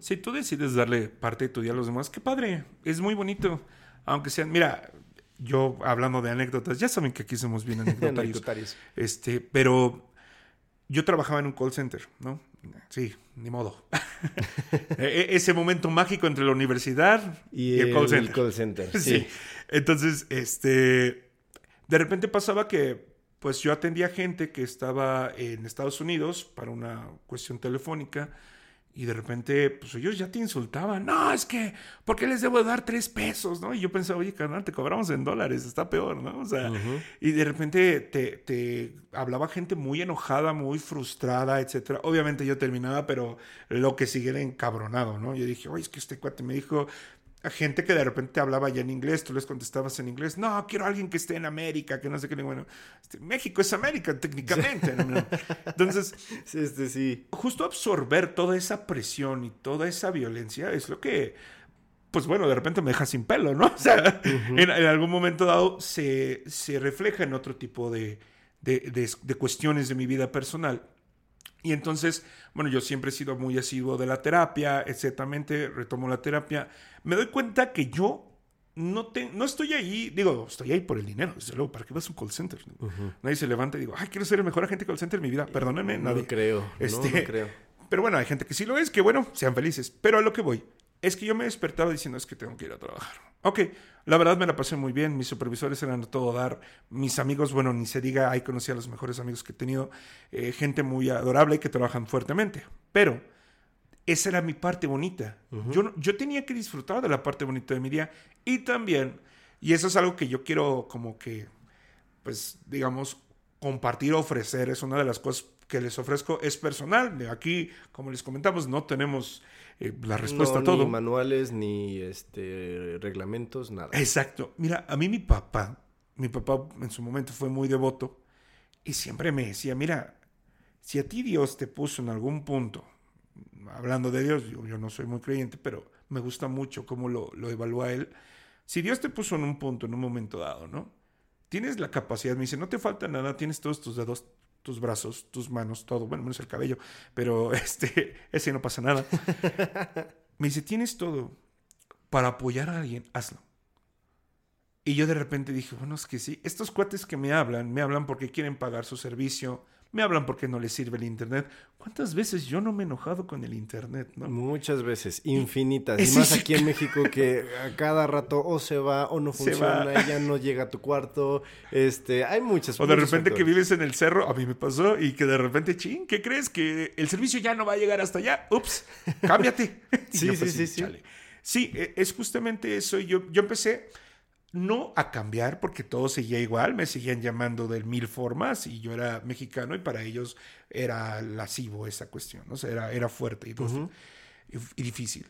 Si tú decides darle parte de tu día a los demás, qué padre, es muy bonito. Aunque sean, mira, yo hablando de anécdotas, ya saben que aquí somos bien (laughs) anecdotarios. este, pero yo trabajaba en un call center, ¿no? Sí, ni modo. (laughs) E, e, ese momento mágico entre la universidad y, el, call center. call center (laughs) sí. Entonces, este, de repente pasaba que pues yo atendía gente que estaba en Estados Unidos para una cuestión telefónica y de repente, pues ellos ya te insultaban. No, es que, ¿por qué les debo dar tres pesos? ¿no? Y yo pensaba, oye, carnal, te cobramos en dólares, está peor, ¿no? O sea, y de repente te, te, hablaba gente muy enojada, muy frustrada, etcétera. Obviamente yo terminaba, pero lo que sigue era encabronado, ¿no? Yo dije, oye, es que este cuate me dijo, a gente que de repente hablaba ya en inglés, tú les contestabas en inglés, no, quiero a alguien que esté en América, que no sé qué, bueno, este, México es América técnicamente. Entonces, (laughs) sí, sí, sí. justo absorber toda esa presión y toda esa violencia es lo que, pues bueno, de repente me deja sin pelo, ¿no? (laughs) O sea, en, algún momento dado se, se refleja en otro tipo de, de, de cuestiones de mi vida personal. Y entonces, bueno, yo siempre he sido muy asiduo de la terapia, exactamente, retomo la terapia me doy cuenta que yo no, te, no estoy ahí, digo, estoy ahí por el dinero, desde luego, ¿para qué vas a un call center? Nadie se levanta y digo, ay, quiero ser el mejor agente call center en mi vida, perdónenme, no nadie. creo, este, no, creo. Pero bueno, hay gente que sí lo es, que bueno, sean felices. Pero a lo que voy, es que yo me despertaba diciendo, es que tengo que ir a trabajar. Ok, la verdad me la pasé muy bien, mis supervisores eran a todo dar, mis amigos, bueno, ni se diga, ahí conocí a los mejores amigos que he tenido, eh, gente muy adorable y que trabajan fuertemente. Pero esa era mi parte bonita. yo, yo tenía que disfrutar de la parte bonita de mi día y también, y eso es algo que yo quiero como que, pues, digamos, compartir, ofrecer, es una de las cosas que les ofrezco, es personal. Aquí, como les comentamos, no tenemos eh, la respuesta a todo. Ni manuales, ni este, reglamentos, nada. Exacto. Mira, a mí mi papá, mi papá en su momento fue muy devoto y siempre me decía, mira, si a ti Dios te puso en algún punto hablando de Dios, yo, no soy muy creyente, pero me gusta mucho cómo lo, lo evalúa él. Si Dios te puso en un punto, en un momento dado, ¿no? Tienes la capacidad, me dice, no te falta nada, tienes todos tus dedos, tus brazos, tus manos, todo, bueno, menos el cabello, pero (laughs) este, ese no pasa nada. me dice, tienes todo para apoyar a alguien, hazlo. Y yo de repente dije, bueno, es que sí, estos cuates que me hablan, me hablan porque quieren pagar su servicio, me hablan porque no les sirve el Internet. ¿Cuántas veces yo no me he enojado con el Internet? ¿no? Muchas veces, infinitas. Y, más aquí en México que a cada rato o se va o no funciona, ya no llega a tu cuarto. Este, hay muchas O de repente que vives en el cerro, a mí me pasó, y que de repente, ching, ¿qué crees? Que el servicio ya no va a llegar hasta allá. Ups, cámbiate. (laughs) sí, sí, sí, sí. Sí, e, es justamente eso. Yo, yo empecé no a cambiar porque todo seguía igual, me seguían llamando de mil formas y yo era mexicano y para ellos era lascivo esa cuestión, ¿no? era, era fuerte y, y, difícil.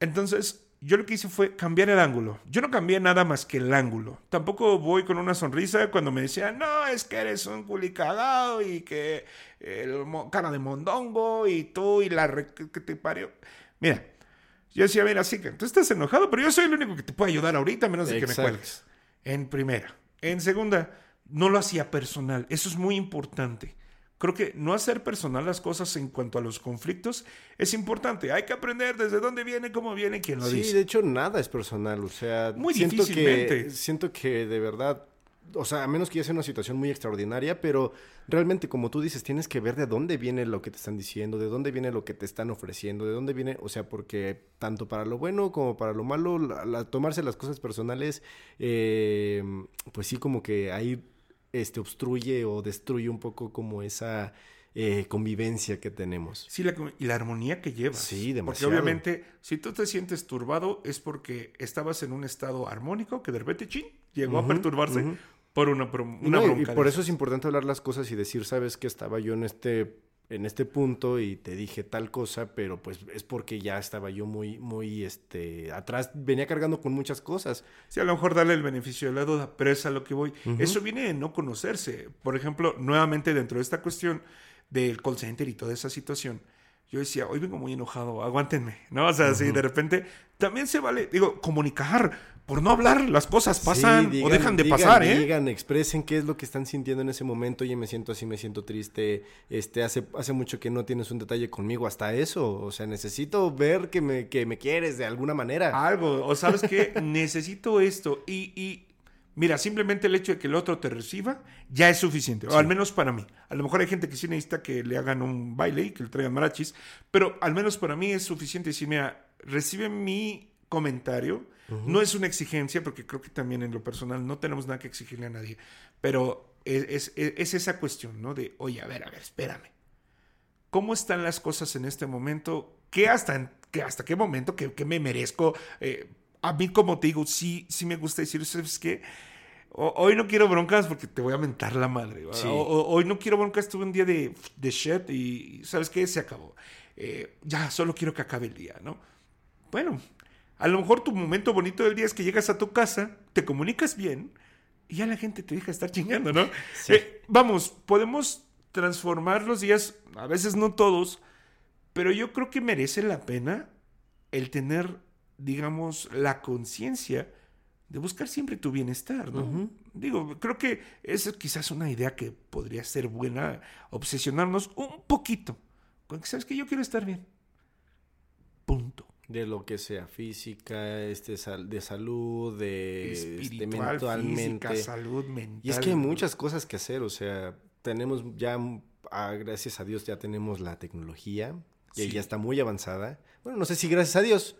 Entonces, yo lo que hice fue cambiar el ángulo. Yo no cambié nada más que el ángulo. Tampoco voy con una sonrisa cuando me decían, no, es que eres un culicagado y que el cara de mondongo y tú y la que te parió. Mira, yo decía, mira, sí, que tú estás enojado, pero yo soy el único que te puede ayudar ahorita, menos de que me cuelgues. En primera. En segunda, no lo hacía personal. Eso es muy importante. Creo que no hacer personal las cosas en cuanto a los conflictos es importante. Hay que aprender desde dónde viene, cómo viene, quién lo dice. Sí, de hecho nada es personal. O sea, muy siento Que, siento que de verdad o sea, a menos que ya sea una situación muy extraordinaria, pero realmente, como tú dices, tienes que ver de dónde viene lo que te están diciendo, de dónde viene lo que te están ofreciendo, de dónde viene, o sea, porque tanto para lo bueno como para lo malo, tomarse las cosas personales, eh, pues sí, como que ahí este, obstruye o destruye un poco como esa... Eh, convivencia que tenemos. Sí, la, y la armonía que llevas. Sí, demasiado. Porque obviamente, si tú te sientes turbado, es porque estabas en un estado armónico que de repente, chin, llegó a perturbarse por una, una Y por eso es importante hablar las cosas y decir, sabes que estaba yo en este en este punto y te dije tal cosa, pero pues es porque ya estaba yo muy, muy, este, atrás, venía cargando con muchas cosas. Sí, a lo mejor darle el beneficio de la duda, pero es a lo que voy. Eso viene de no conocerse. Por ejemplo, nuevamente dentro de esta cuestión del call center y toda esa situación, yo decía, hoy vengo muy enojado, aguántenme, ¿no? O sea, si de repente también se vale, digo, comunicar. Por no hablar, las cosas pasan o dejan de pasar, ¿eh? Digan, expresen qué es lo que están sintiendo en ese momento. Oye, me siento así, me siento triste. Este, hace, hace mucho que no tienes un detalle conmigo. Hasta eso. O sea, necesito ver que me, que me quieres de alguna manera. Algo. O sabes qué, (laughs) necesito esto. Y, y, mira, simplemente el hecho de que el otro te reciba ya es suficiente. O al menos para mí. A lo mejor hay gente que sí necesita que le hagan un baile y que le traigan marachis. Pero al menos para mí es suficiente decir, mira, recibe mi comentario no es una exigencia, porque creo que también en lo personal no tenemos nada que exigirle a nadie, pero es, esa cuestión, ¿no? De, oye, a ver, a ver, espérame. ¿Cómo están las cosas en este momento? ¿Qué hasta, qué, hasta qué momento? ¿Qué, me merezco? Eh, a mí, como te digo, sí, sí me gusta decir, ¿sabes qué? hoy no quiero broncas porque te voy a mentar la madre. hoy no quiero broncas, tuve un día de, de shit y ¿sabes qué? Se acabó. Eh, ya, solo quiero que acabe el día, ¿no? Bueno, a lo mejor tu momento bonito del día es que llegas a tu casa, te comunicas bien y ya la gente te deja estar chingando, ¿no? Eh, vamos, podemos transformar los días, a veces no todos, pero yo creo que merece la pena el tener, digamos, la conciencia de buscar siempre tu bienestar, ¿no? Digo, creo que esa es quizás una idea que podría ser buena, obsesionarnos un poquito con que sabes que yo quiero estar bien. Punto de lo que sea, física, este, de salud, de este, Espiritual, mentalmente. salud mental. Y es que hay muchas cosas que hacer, o sea, tenemos ya, ah, gracias a Dios, ya tenemos la tecnología, que ya está muy avanzada. Bueno, no sé si gracias a Dios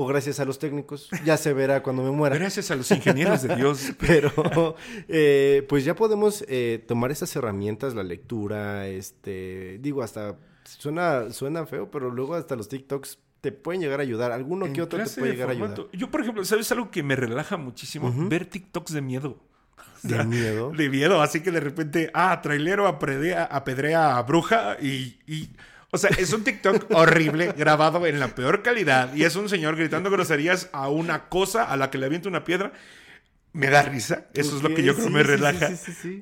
o gracias a los técnicos, ya se verá cuando me muera. Gracias a los ingenieros de Dios. (laughs) Pero, eh, pues ya podemos eh, tomar esas herramientas, la lectura, este, digo, hasta, suena, suena feo, pero luego hasta los TikToks te pueden llegar a ayudar. Alguno que otro te puede llegar a ayudar. Yo, por ejemplo, ¿sabes algo que me relaja muchísimo? Ver TikToks de miedo. ¿De miedo? De miedo. Así que de repente, ah, trailero apedrea, apedrea a bruja y, y... O sea, es un TikTok horrible, grabado en la peor calidad. Y es un señor gritando groserías a una cosa a la que le avienta una piedra me da risa. Eso es lo que yo creo me relaja.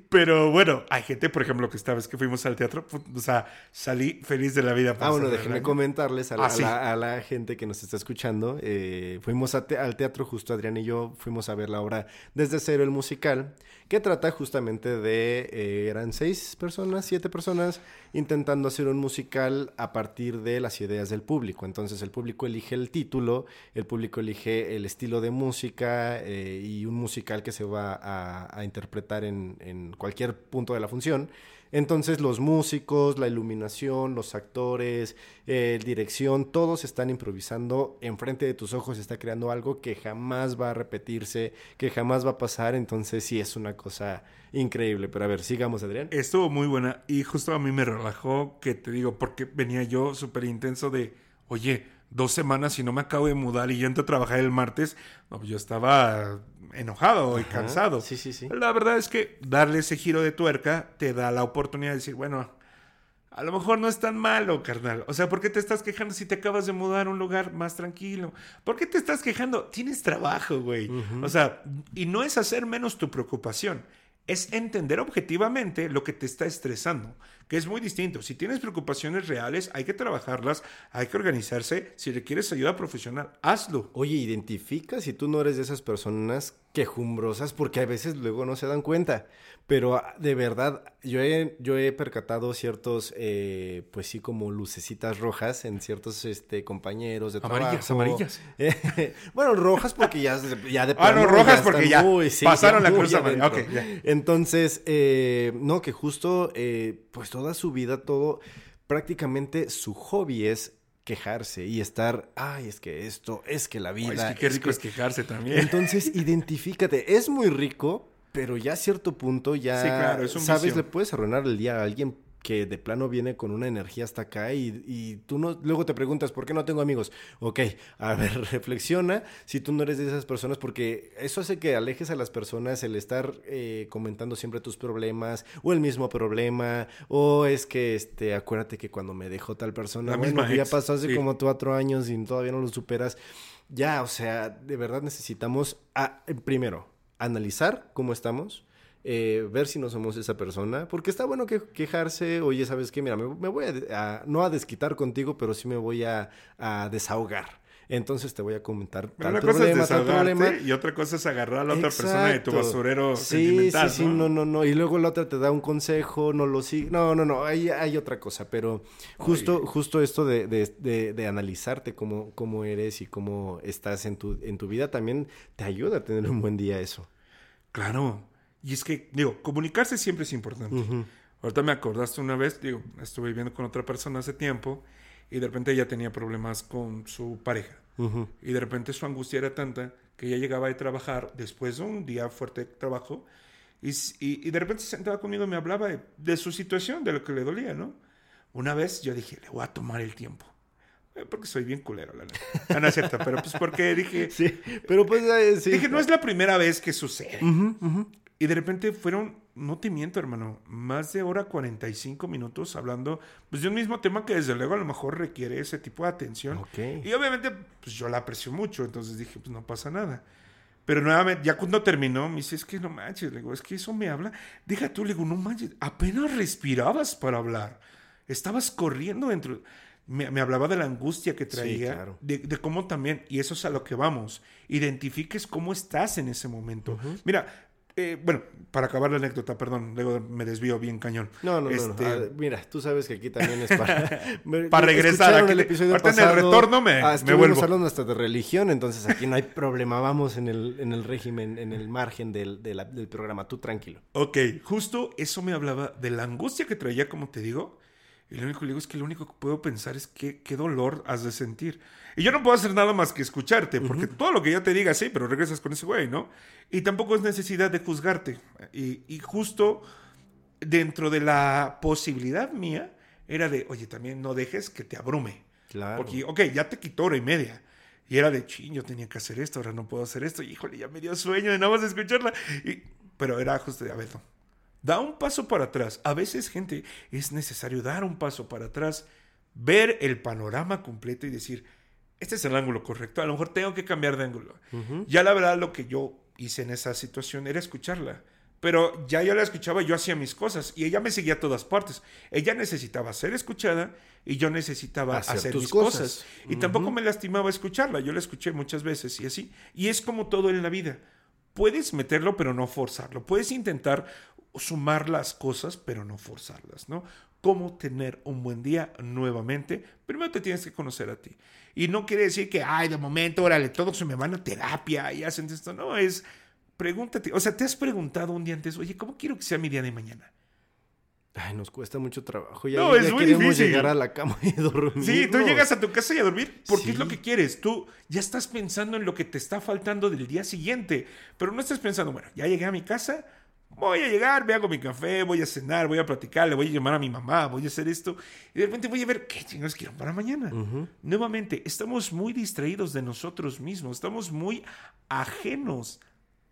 Pero bueno, hay gente, por ejemplo, que esta vez que fuimos al teatro, o sea, salí feliz de la vida. Ah, bueno, déjenme comentarles a la, a, la, gente que nos está escuchando. Eh, fuimos al teatro, justo Adrián y yo fuimos a ver la obra Desde Cero, el musical, que trata justamente de, eh, eran seis personas, siete personas, intentando hacer un musical a partir de las ideas del público. Entonces el público elige el título, el público elige el estilo de música eh, y un musical que se va a, interpretar en, en cualquier punto de la función. Entonces los músicos, la iluminación, los actores, eh, dirección, todos están improvisando enfrente de tus ojos, está creando algo que jamás va a repetirse, que jamás va a pasar, entonces sí es una cosa increíble. Pero a ver, sigamos Adrián. Estuvo muy buena y justo a mí me relajó que te digo, porque venía yo súper intenso de, oye, dos semanas y no me acabo de mudar y yo entro a trabajar el martes, no, pues yo estaba enojado y cansado. Sí, sí, sí. La verdad es que darle ese giro de tuerca te da la oportunidad de decir, bueno, a lo mejor no es tan malo, carnal. O sea, ¿por qué te estás quejando si te acabas de mudar a un lugar más tranquilo? ¿Por qué te estás quejando? Tienes trabajo, güey. O sea, y no es hacer menos tu preocupación, es entender objetivamente lo que te está estresando, que es muy distinto. Si tienes preocupaciones reales, hay que trabajarlas, hay que organizarse. Si requieres ayuda profesional, hazlo. Oye, identifica si tú no eres de esas personas quejumbrosas, porque a veces luego no se dan cuenta. Pero ah, de verdad, yo he, yo he percatado ciertos, eh, pues sí, como lucecitas rojas en ciertos este, compañeros de amarillas, trabajo. Amarillas, (laughs) bueno, rojas porque ya, ya de Ah, no, rojas porque ya pasaron la cruz amarilla. Entonces, eh, no, que justo, eh, pues toda su vida, todo, prácticamente su hobby es quejarse y estar, ay, es que esto, es que la vida. es que qué rico es quejarse también. Entonces, (laughs) identifícate, es muy rico, pero ya a cierto punto ya sí, claro, es un sabes, le puedes arruinar el día a alguien que de plano viene con una energía hasta acá y, y, tú no, luego te preguntas, ¿por qué no tengo amigos? Ok, a ver, (laughs) reflexiona si tú no eres de esas personas, porque eso hace que alejes a las personas el estar eh, comentando siempre tus problemas o el mismo problema, o es que, este, acuérdate que cuando me dejó tal persona, bueno, ya pasó hace como cuatro años y todavía no lo superas. Ya, o sea, de verdad necesitamos, a, primero, analizar cómo estamos, eh, ver si no somos esa persona, porque está bueno que quejarse, oye, ¿sabes qué? Mira, me, me voy a, a- no a desquitar contigo, pero sí me voy a, a desahogar. Entonces te voy a comentar tal una cosa problema, es tal problema. y otra cosa es agarrar a la otra persona de tu basurero sí, sentimental, Sí, sí, no, no, no. Y luego la otra te da un consejo, no lo sigue. No, no, no, ahí hay otra cosa. Pero justo, justo esto de, de, de, de analizarte cómo, cómo eres y cómo estás en tu, en tu vida también te ayuda a tener un buen día eso. Claro. Y es que, digo, comunicarse siempre es importante. Ahorita me acordaste una vez, digo, estuve viviendo con otra persona hace tiempo y de repente ella tenía problemas con su pareja. Ujú. Y de repente su angustia era tanta que ella llegaba de trabajar después de un día fuerte de trabajo y, y- y de repente se sentaba conmigo y me hablaba de, de su situación, de lo que le dolía, ¿no? Una vez yo dije, le voy a tomar el tiempo. Eh, Porque soy bien culero, la neta. Ah, no es cierto, pero pues porque dije, (laughs) Sí, pero pues eh, sí. dije, no es la primera vez que sucede. Ujú, ujú. Y de repente fueron, no te miento, hermano, más de hora 45 minutos hablando pues, de un mismo tema que desde luego a lo mejor requiere ese tipo de atención. Ok. Y obviamente, pues yo la aprecio mucho, entonces dije, pues no pasa nada. Pero nuevamente, ya cuando terminó, me dice, es que no manches, le digo, es que eso me habla. Deja tú, le digo, no manches, apenas respirabas para hablar. Estabas corriendo dentro. Me, me hablaba de la angustia que traía, claro. de, de cómo también, y eso es a lo que vamos, identifiques cómo estás en ese momento. Mira, eh, bueno, para acabar la anécdota, perdón, luego me desvío bien cañón. No, no, no, Este, no. Ah, mira, tú sabes que aquí también es para... (laughs) Para regresar, escucharon aquí el le- episodio ahorita en el pasado. retorno me- Ah, me vuelvo. hablando hasta de religión, entonces aquí no hay problema. Vamos en el, en el régimen, en el margen del, de la- del programa. Tú tranquilo. Ok, justo eso me hablaba de la angustia que traía, como te digo. Y lo único que le digo es que lo único que puedo pensar es que, qué dolor has de sentir. Y yo no puedo hacer nada más que escucharte, porque todo lo que yo te diga, sí, pero regresas con ese güey, ¿no? Y tampoco es necesidad de juzgarte. Y, y justo dentro de la posibilidad mía, era de, oye, también no dejes que te abrume. Claro. Porque, ok, ya te quitó hora y media. Y era de, ching, yo tenía que hacer esto, ahora no puedo hacer esto. Y, híjole, ya me dio sueño de nada más escucharla. Y- pero era justo de, a ver, no. Da un paso para atrás. A veces, gente, es necesario dar un paso para atrás, ver el panorama completo y decir, este es el ángulo correcto. A lo mejor tengo que cambiar de ángulo. Ya la verdad, lo que yo hice en esa situación era escucharla. Pero ya yo la escuchaba, yo hacía mis cosas y ella me seguía a todas partes. Ella necesitaba ser escuchada y yo necesitaba Hacer hacer, tus mis cosas. cosas. Y tampoco me lastimaba escucharla. Yo la escuché muchas veces y así. Y es como todo en la vida. Puedes meterlo, pero no forzarlo. Puedes intentar sumar las cosas, pero no forzarlas, ¿no? Cómo tener un buen día nuevamente. Primero te tienes que conocer a ti. Y no quiere decir que, ay, de momento, órale, todos se me van a terapia y hacen esto. No, es, pregúntate. O sea, te has preguntado un día antes, oye, ¿cómo quiero que sea mi día de mañana? Ay, nos cuesta mucho trabajo. Ya, No, ya es muy queremos difícil. llegar a la cama y dormir. Sí, tú llegas a tu casa y a dormir porque es lo Sí. que quieres. Tú ya estás pensando en lo que te está faltando del día siguiente, pero no estás pensando, bueno, ya llegué a mi casa, voy a llegar, me hago mi café, voy a cenar, voy a platicar, le voy a llamar a mi mamá, voy a hacer esto, y de repente voy a ver qué chingados quiero para mañana. Nuevamente, estamos muy distraídos de nosotros mismos, estamos muy ajenos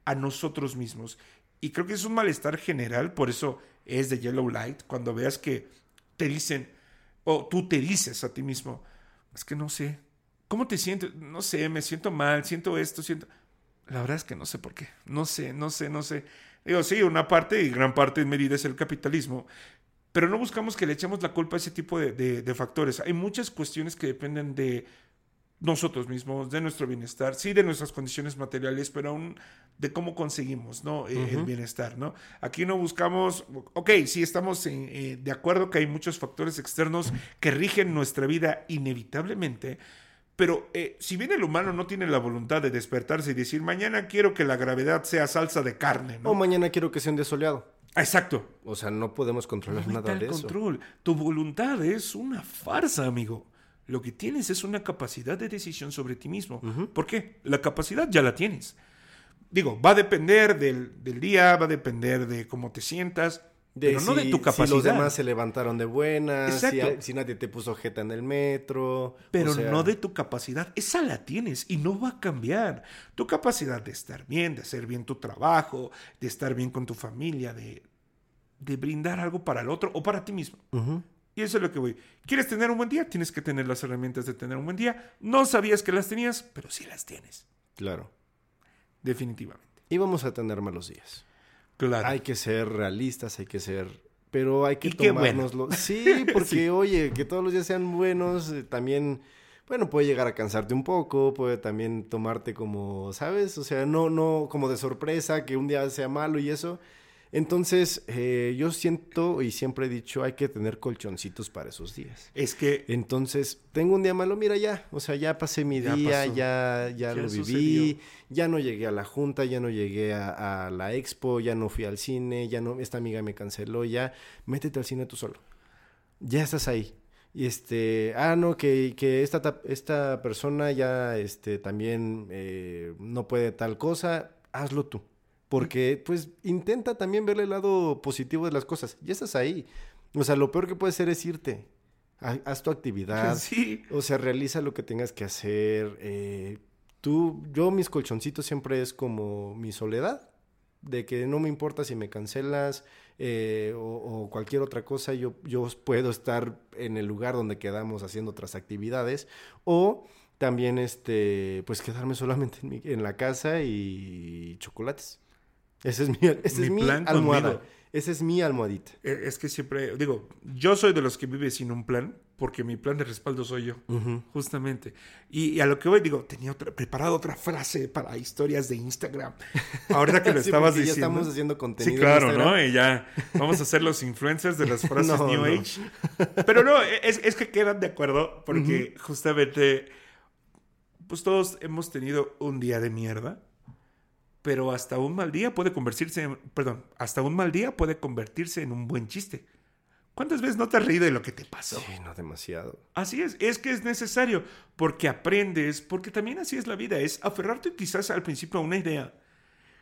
a nosotros mismos. Y creo que es un malestar general, por eso es de Yellow Light, cuando veas que te dicen, o tú te dices a ti mismo, es que no sé, ¿cómo te sientes? No sé, me siento mal, siento esto, siento... La verdad es que no sé por qué, no sé, no sé, no sé. Digo, sí, una parte y gran parte en medida es el capitalismo, pero no buscamos que le echemos la culpa a ese tipo de, de- de factores. Hay muchas cuestiones que dependen de nosotros mismos, de nuestro bienestar, sí, de nuestras condiciones materiales, pero aún de cómo conseguimos ¿no? Eh, el bienestar. ¿no? Aquí no buscamos, ok, sí estamos en, eh, de acuerdo que hay muchos factores externos que rigen nuestra vida inevitablemente, pero eh, si bien el humano no tiene la voluntad de despertarse y decir, mañana quiero que la gravedad sea salsa de carne, ¿no? O mañana quiero que sea un día soleado. Ah, Exacto. O sea, no podemos controlar No nada de eso. control. Tu voluntad es una farsa, amigo. Lo que tienes es una capacidad de decisión sobre ti mismo. ¿Por qué? La capacidad ya la tienes. Digo, va a depender del, del día, va a depender de cómo te sientas, De pero no de tu capacidad. Si los demás se levantaron de buenas, si, si nadie te puso jeta en el metro. Pero o sea, no de tu capacidad. Esa la tienes y no va a cambiar. Tu capacidad de estar bien, de hacer bien tu trabajo, de estar bien con tu familia, de, de brindar algo para el otro o para ti mismo. Y eso es lo que voy. ¿Quieres tener un buen día? Tienes que tener las herramientas de tener un buen día. No sabías que las tenías, pero sí las tienes. Claro. Definitivamente. Y vamos a tener malos días. Claro. Hay que ser realistas, hay que ser... Pero hay que qué bueno. tomárnoslo. (laughs) Sí, porque oye, que todos los días sean buenos, eh, también, bueno, puede llegar a cansarte un poco, puede también tomarte como, ¿sabes? O sea, no, no como de sorpresa que un día sea malo y eso. Entonces, eh, yo siento y siempre he dicho, hay que tener colchoncitos para esos días. Es que Entonces, tengo un día malo, mira ya, o sea, ya pasé mi Ya día, pasó. ya, ya, Ya lo viví, ya no llegué a la junta, ya no llegué a, a la expo, ya no fui al cine, ya no, esta amiga me canceló, ya, métete al cine tú solo. Ya estás ahí. Y este, ah, no, que, que esta, ta- esta persona ya, este, también eh, no puede tal cosa, hazlo tú. Porque, pues, intenta también verle el lado positivo de las cosas. Ya estás ahí. O sea, lo peor que puede ser es irte. Ha- Haz tu actividad. (laughs) sí. O sea, realiza lo que tengas que hacer. eh, tú, yo mis colchoncitos siempre es como mi soledad, de que no me importa si me cancelas eh, o, o cualquier otra cosa, yo, yo puedo estar en el lugar donde quedamos haciendo otras actividades o también este, pues quedarme solamente en, mi- en la casa y chocolate. Ese es mi, ese Mi es mi plan almohada. conmigo. Esa es mi almohadita. Eh, Es que siempre, digo, yo soy de los que vive sin un plan, porque mi plan de respaldo soy yo, justamente. Y, y a lo que voy, digo, tenía otra, preparado otra frase para historias de Instagram. Ahorita que (laughs) lo Sí, estabas ya diciendo. estamos haciendo contenido. Sí, claro. ¿no? Y ya vamos a ser los influencers de las (laughs) frases No, New no. Age. Pero no, es, es que quedan de acuerdo porque justamente, pues todos hemos tenido un día de mierda, pero hasta un mal día puede convertirse en, perdón, hasta un mal día puede convertirse en un buen chiste. ¿Cuántas veces no te has reído de lo que te pasó? Sí, no demasiado. Así es, es que es necesario, porque aprendes, porque también así es la vida, es aferrarte quizás al principio a una idea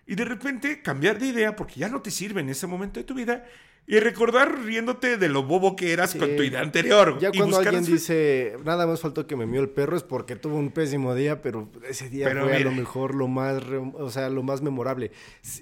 y de repente cambiar de idea porque ya no te sirve en ese momento de tu vida y recordar riéndote de lo bobo que eras Sí. con tu idea anterior. Ya y cuando alguien su- dice, nada más faltó que me mió el perro, es porque tuvo un pésimo día, pero ese día Pero fue a lo mejor lo más, o sea, lo más memorable.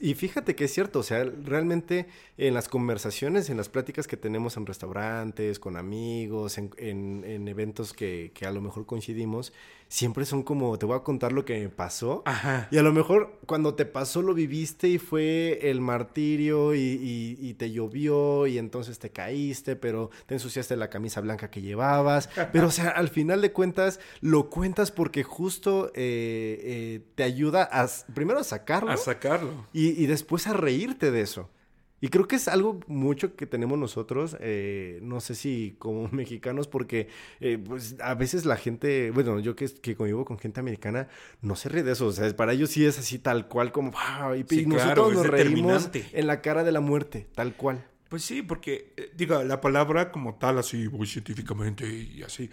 Y fíjate que es cierto, o sea, realmente en las conversaciones, en las pláticas que tenemos en restaurantes, con amigos, en, en- en eventos que, que a lo mejor coincidimos, siempre son como, te voy a contar lo que me pasó. Ajá. Y a lo mejor cuando te pasó lo viviste y fue el martirio y, y- y te llovió y entonces te caíste, pero te ensuciaste la camisa blanca que llevabas. (laughs) Pero o sea, al final de cuentas lo cuentas porque justo eh, eh, te ayuda a, primero a sacarlo A sacarlo. y, y después a reírte de eso. Y creo que es algo mucho que tenemos nosotros, eh, no sé si como (laughs) mexicanos, porque eh, pues a veces la gente, bueno, yo que, que convivo con gente americana, no se ríe de eso, o sea, para ellos sí es así tal cual como, "Wow", y, Sí, y claro, nosotros nos reímos en la cara de la muerte, tal cual. Pues sí, porque, eh, digo, la palabra como tal, así, muy científicamente y así,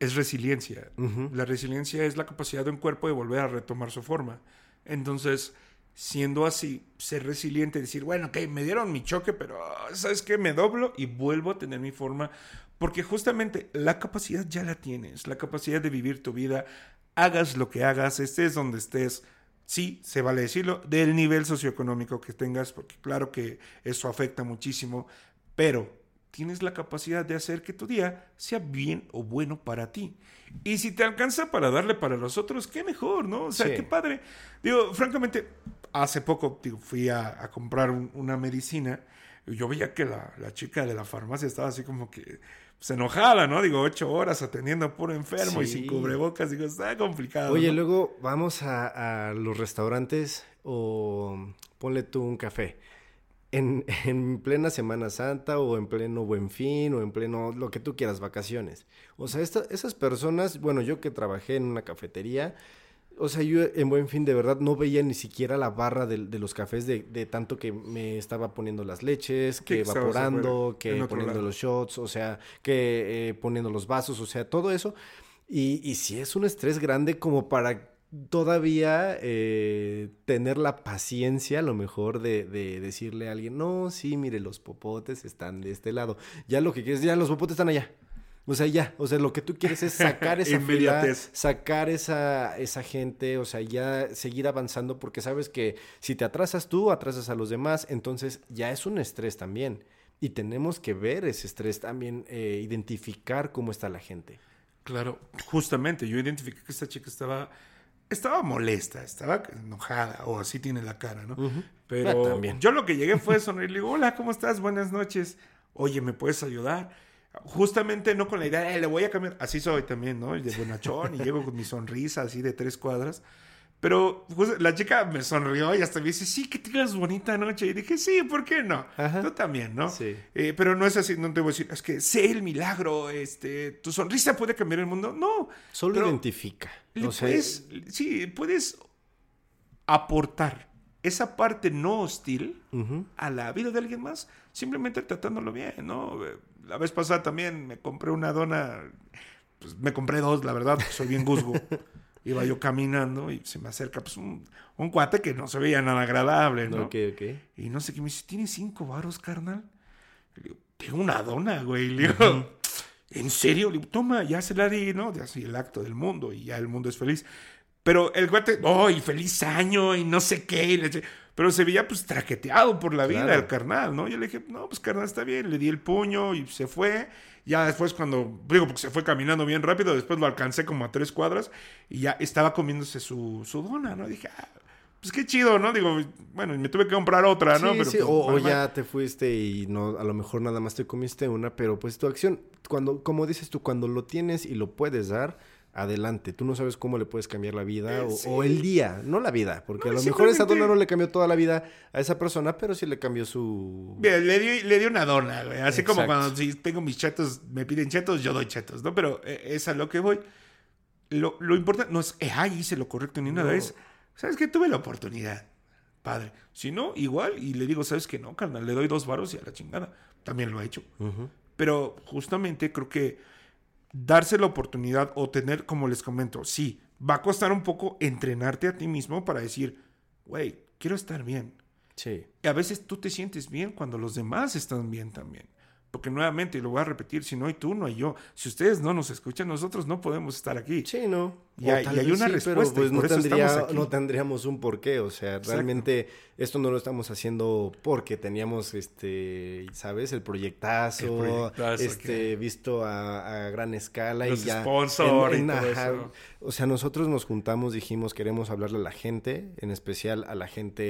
es resiliencia. La resiliencia es la capacidad de un cuerpo de volver a retomar su forma. Entonces, siendo así, ser resiliente, decir, bueno, ok, me dieron mi choque, pero ah, ¿sabes qué? Me doblo y vuelvo a tener mi forma. Porque justamente la capacidad ya la tienes, la capacidad de vivir tu vida, hagas lo que hagas, estés donde estés. Sí, se vale decirlo, del nivel socioeconómico que tengas, porque claro que eso afecta muchísimo, pero tienes la capacidad de hacer que tu día sea bien o bueno para ti. Y si te alcanza para darle para los otros, qué mejor, ¿no? O sea, Sí. qué padre. Digo, francamente, hace poco digo, fui a, a comprar un- una medicina y yo veía que la, la chica de la farmacia estaba así como que pues, enojada, ¿no? Digo, ocho horas atendiendo a puro enfermo y sin cubrebocas. Digo, está complicado. Oye, ¿no? luego vamos a, a los restaurantes o ponle tú un café. En, (laughs) en plena Semana Santa o en pleno Buen Fin o en pleno lo que tú quieras, vacaciones. O sea, esta- esas personas, bueno, yo que trabajé en una cafetería, o sea, yo en Buen Fin de verdad no veía ni siquiera la barra de, de los cafés de, de tanto que me estaba poniendo las leches, que evaporando, que poniendo lado. los shots, o sea, que eh, poniendo los vasos, o sea, todo eso. Y, y sí es un estrés grande como para todavía eh, tener la paciencia, a lo mejor, de, de decirle a alguien, no, sí, mire, los popotes están de este lado. Ya lo que quieres, ya los popotes están allá. O sea, ya, o sea, lo que tú quieres es sacar (laughs) esa fila, sacar esa, esa gente, o sea, ya seguir avanzando, porque sabes que si te atrasas tú, atrasas a los demás, entonces ya es un estrés también. Y tenemos que ver ese estrés también, eh, identificar cómo está la gente. Claro, justamente, yo identifiqué que esta chica estaba estaba molesta, estaba enojada, o así tiene la cara, ¿no? Pero Ah, también. yo lo que llegué fue sonreír, le digo, hola, ¿cómo estás? Buenas noches. Oye, ¿me puedes ayudar? Justamente no con la idea, "Eh, le voy a cambiar. Así soy también, ¿no? De bonachón y llego con mi sonrisa así de tres cuadras. Pero justo- la chica me sonrió y hasta me dice, sí, que tengas bonita noche. Y dije, sí, ¿por qué no? Ajá. Tú también, ¿no? Sí. Eh, pero no es así, no te voy a decir, es que sé el milagro, este, tu sonrisa puede cambiar el mundo. No. Solo pero identifica. le O sea, puedes- sí, puedes aportar esa parte no hostil a la vida de alguien más, simplemente tratándolo bien, ¿no? La vez pasada también me compré una dona, pues me compré dos, la verdad, soy bien guzgo. (laughs) Iba yo caminando y se me acerca pues un, un cuate que no se veía nada agradable, ¿no? Ok, ok. Y no sé qué me dice, ¿tienes cinco varos, carnal? Le digo, tengo una dona, güey. Le digo, (laughs) ¿en serio? Le digo, toma, ya se la di, ¿no? Ya así el acto del mundo y ya el mundo es feliz. Pero el cuate, ¡oh, y feliz año! Y no sé qué. y le eché- Pero se veía pues traqueteado por la vida Claro. el carnal, ¿no? Yo le dije, no, pues carnal, está bien. Le di el puño y se fue. Ya después cuando, digo, porque se fue caminando bien rápido, después lo alcancé como a tres cuadras y ya estaba comiéndose su, su dona, ¿no? Dije, ah, pues qué chido, ¿no? Digo, bueno, me tuve que comprar otra, ¿no? Sí, Pero, sí, pues, o, o ya te fuiste y no, a lo mejor nada más te comiste una, pero pues tu acción, cuando, como dices tú, cuando lo tienes y lo puedes dar, adelante. Tú no sabes cómo le puedes cambiar la vida Eh, o, sí. o el día, no la vida, porque No, a lo mejor esa dona no le cambió toda la vida a esa persona, pero sí le cambió su... Bien, le di, le di una dona, güey. Así como cuando si tengo mis chetos, me piden chetos, yo doy chetos, ¿no? Pero eh, es a lo que voy. Lo, lo importante no es, eh, ay, hice lo correcto ni nada. No. Es, ¿sabes qué? Tuve la oportunidad. Padre. Si no, igual. Y le digo, ¿sabes qué? No, carnal, le doy dos varos y a la chingada. También lo ha hecho. Ujú. Pero justamente creo que darse la oportunidad o tener, como les comento, sí, va a costar un poco entrenarte a ti mismo para decir, güey, quiero estar bien. Sí. Y a veces tú te sientes bien cuando los demás están bien también. Porque nuevamente, y lo voy a repetir, si no hay tú, no hay yo. Si ustedes no nos escuchan, nosotros no podemos estar aquí. Sí, no. Y hay- y una pero respuesta, y pues no, tendría, no tendríamos un porqué. O sea, Exacto. realmente esto no lo estamos haciendo porque teníamos, este, ¿sabes? El proyectazo, El proyectazo, este, visto a, a gran escala Los y ya. sponsor y todo ajá, eso. O sea, nosotros nos juntamos, dijimos, queremos hablarle a la gente, en especial a la gente,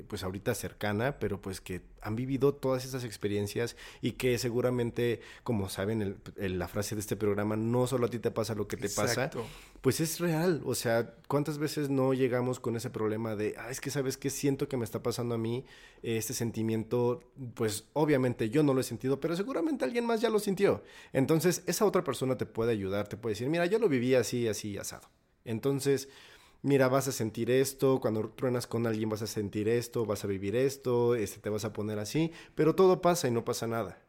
eh, pues ahorita cercana, pero pues que han vivido todas esas experiencias y que seguramente, como saben, el- el- la frase de este programa, no solo a ti te pasa lo que te pasa, Exacto. Pues es real, o sea, ¿cuántas veces no llegamos con ese problema de, ah, es que sabes que siento que me está pasando a mí este sentimiento, pues obviamente yo no lo he sentido, pero seguramente alguien más ya lo sintió. Entonces, esa otra persona te puede ayudar, te puede decir, mira, yo lo viví así, así, asado. Entonces, mira, vas a sentir esto, cuando truenas con alguien vas a sentir esto, vas a vivir esto, este, te vas a poner así, pero todo pasa y no pasa nada.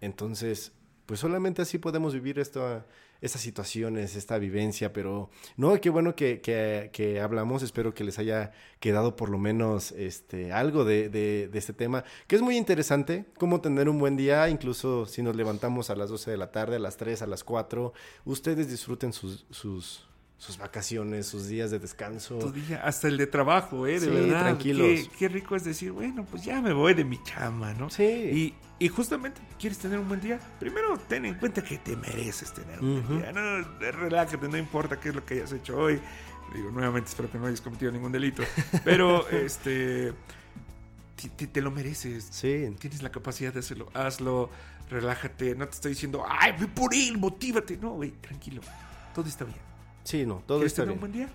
Entonces, pues solamente así podemos vivir esta, estas situaciones, esta vivencia, pero no, qué bueno que, que- que hablamos, espero que les haya quedado por lo menos este, algo de, de- de este tema, que es muy interesante, cómo tener un buen día, incluso si nos levantamos a las 12 de la tarde, a las 3, a las 4, ustedes disfruten sus, sus, sus vacaciones, sus días de descanso. Tu día, hasta el de trabajo, ¿eh? De Sí, verdad. tranquilos. Qué, qué rico es decir, bueno, pues ya me voy de mi chama, ¿no? Sí. Y, y justamente, ¿quieres tener un buen día? Primero, ten en cuenta que te mereces tener un buen día. No, relájate, no importa qué es lo que hayas hecho hoy. Digo, nuevamente, espero que no hayas cometido ningún delito. (laughs) Pero, este, te, te- te lo mereces. Sí. Tienes la capacidad de hacerlo. Hazlo, relájate. No te estoy diciendo, ay, ve por él, motívate. No, güey, tranquilo. Todo está bien. Sí, no, todo ¿Quieres está bien. un buen día?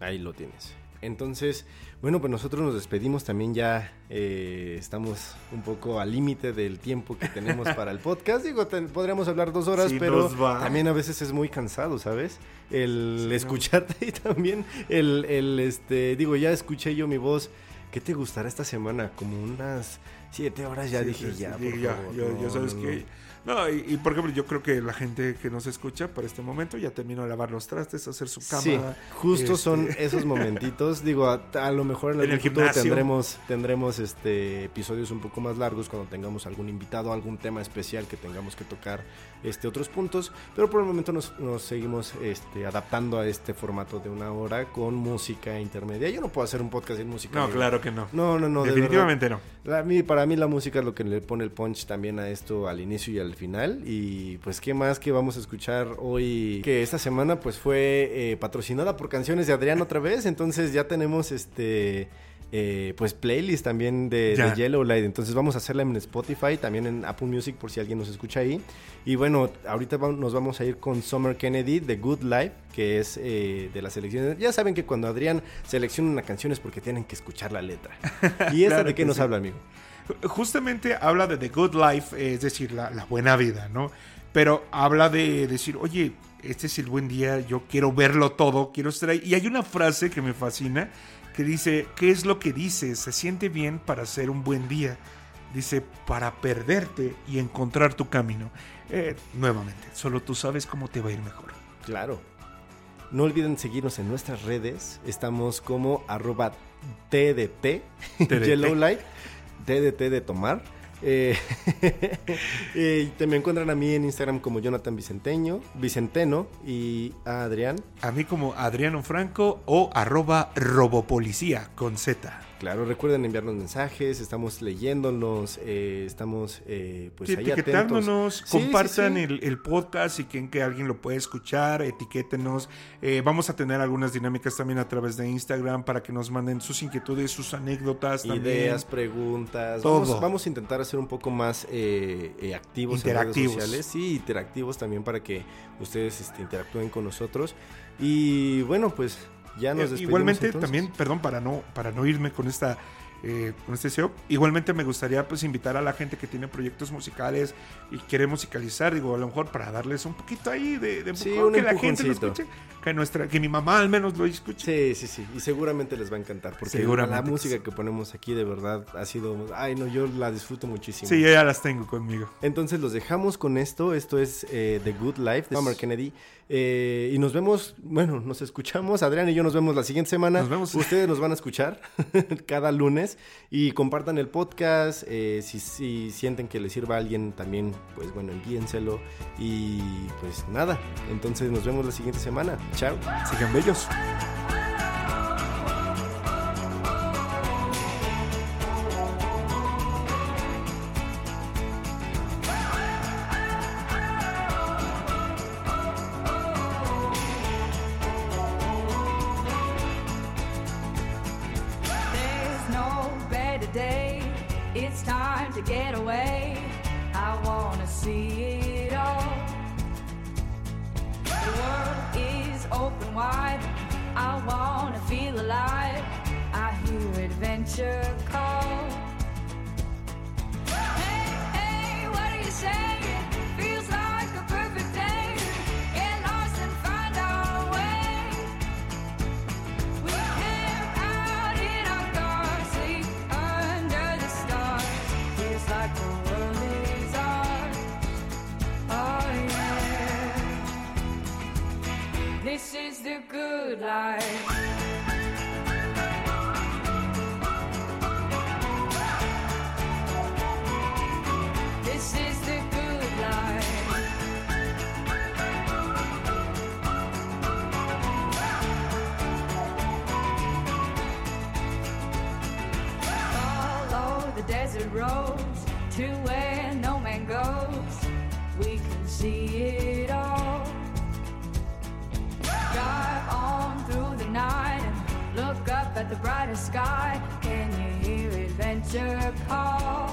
Ahí lo tienes. Entonces, bueno, pues nosotros nos despedimos también ya. eh, estamos un poco al límite del tiempo que tenemos (laughs) para el podcast. Digo, ten- podríamos hablar dos horas, Sí, pero también a veces es muy cansado, ¿sabes? El Sí, no. escucharte y también el, el, este, digo, ya escuché yo mi voz. ¿Qué te gustará esta semana? Como unas siete horas ya Sí, dije ya. por ya, favor, ya, ya no, sabes no, que. No. Y, y, por ejemplo, yo creo que la gente que nos escucha para este momento ya terminó de lavar los trastes, hacer su cama. Sí, justo este- son esos momentitos. (laughs) Digo, a, a lo mejor en, En el futuro gimnasio. tendremos, tendremos este episodios un poco más largos cuando tengamos algún invitado, algún tema especial que tengamos que tocar este otros puntos. Pero por el momento nos, nos seguimos este, adaptando a este formato de una hora con música intermedia. Yo no puedo hacer un podcast sin música. No, claro que no. No, no, no. de Definitivamente no. A mí, para mí la música es lo que le pone el punch también a esto al inicio y al final. Y pues qué más que vamos a escuchar hoy, que esta semana pues fue eh, patrocinada por canciones de Adrián otra vez, entonces ya tenemos este... Eh, pues playlist también de, de, Yellow Light. Entonces vamos a hacerla en Spotify, también en Apple Music por si alguien nos escucha ahí. Y bueno, ahorita nos vamos a ir con Summer Kennedy de Good Life, que es eh, de la selección. Ya saben que cuando Adrián selecciona una canción es porque tienen que escuchar la letra. (laughs) ¿Y esta de qué nos sí. habla, amigo? Justamente habla de The Good Life, es decir, la, la buena vida, ¿no? Pero habla de decir, oye, este es el buen día, yo quiero verlo todo, quiero estar ahí. Y hay una frase que me fascina que dice, ¿qué es lo que dices? Se siente bien para ser un buen día. Dice, para perderte y encontrar tu camino. Eh, nuevamente, solo tú sabes cómo te va a ir mejor. Claro. No olviden seguirnos en nuestras redes. Estamos como arroba TDT, Yellow Light, TDT de tomar. Eh, (laughs) eh, te me encuentran a mí en Instagram como Jonathan Vicenteño, Vicenteno y a Adrián. A mí como Adriano Franco o arroba robopolicía con Z. Claro, recuerden enviarnos mensajes, estamos leyéndonos, eh, estamos eh, pues sí, ahí etiquetándonos, atentos. compartan Sí, sí, sí. El, el, podcast y quien que alguien lo puede escuchar, etiquétenos. Eh, vamos a tener algunas dinámicas también a través de Instagram para que nos manden sus inquietudes, sus anécdotas, ideas, también. preguntas. Todo. Vamos, vamos, a intentar hacer un poco más eh, activos interactivos. en redes sociales, sí, interactivos también para que ustedes este, interactúen con nosotros. Y bueno, pues ya nos eh, despedimos. Igualmente, entonces. también, perdón, para no, para no irme con esta. Eh, con este SEO. Igualmente me gustaría pues invitar a la gente que tiene proyectos musicales y quiere musicalizar, digo, a lo mejor para darles un poquito ahí de, de Sí, empujón, un que la gente lo escuche, que nuestra, que mi mamá al menos lo escuche. Sí, sí, sí. Y seguramente les va a encantar. Porque la música que ponemos aquí de verdad ha sido. Ay, no, yo la disfruto muchísimo. Sí, yo ya las tengo conmigo. Entonces los dejamos con esto. Esto es eh, The Good Life de Summer Kennedy. Eh, y nos vemos, bueno, nos escuchamos. Adrián y yo nos vemos la siguiente semana. Nos vemos. Ustedes nos van a escuchar (laughs) cada lunes. Y compartan el podcast. eh, si, si sienten que les sirva a alguien también, pues bueno, envíenselo. Y pues nada. Entonces nos vemos la siguiente semana. Chao. Sigan bellos. answer call.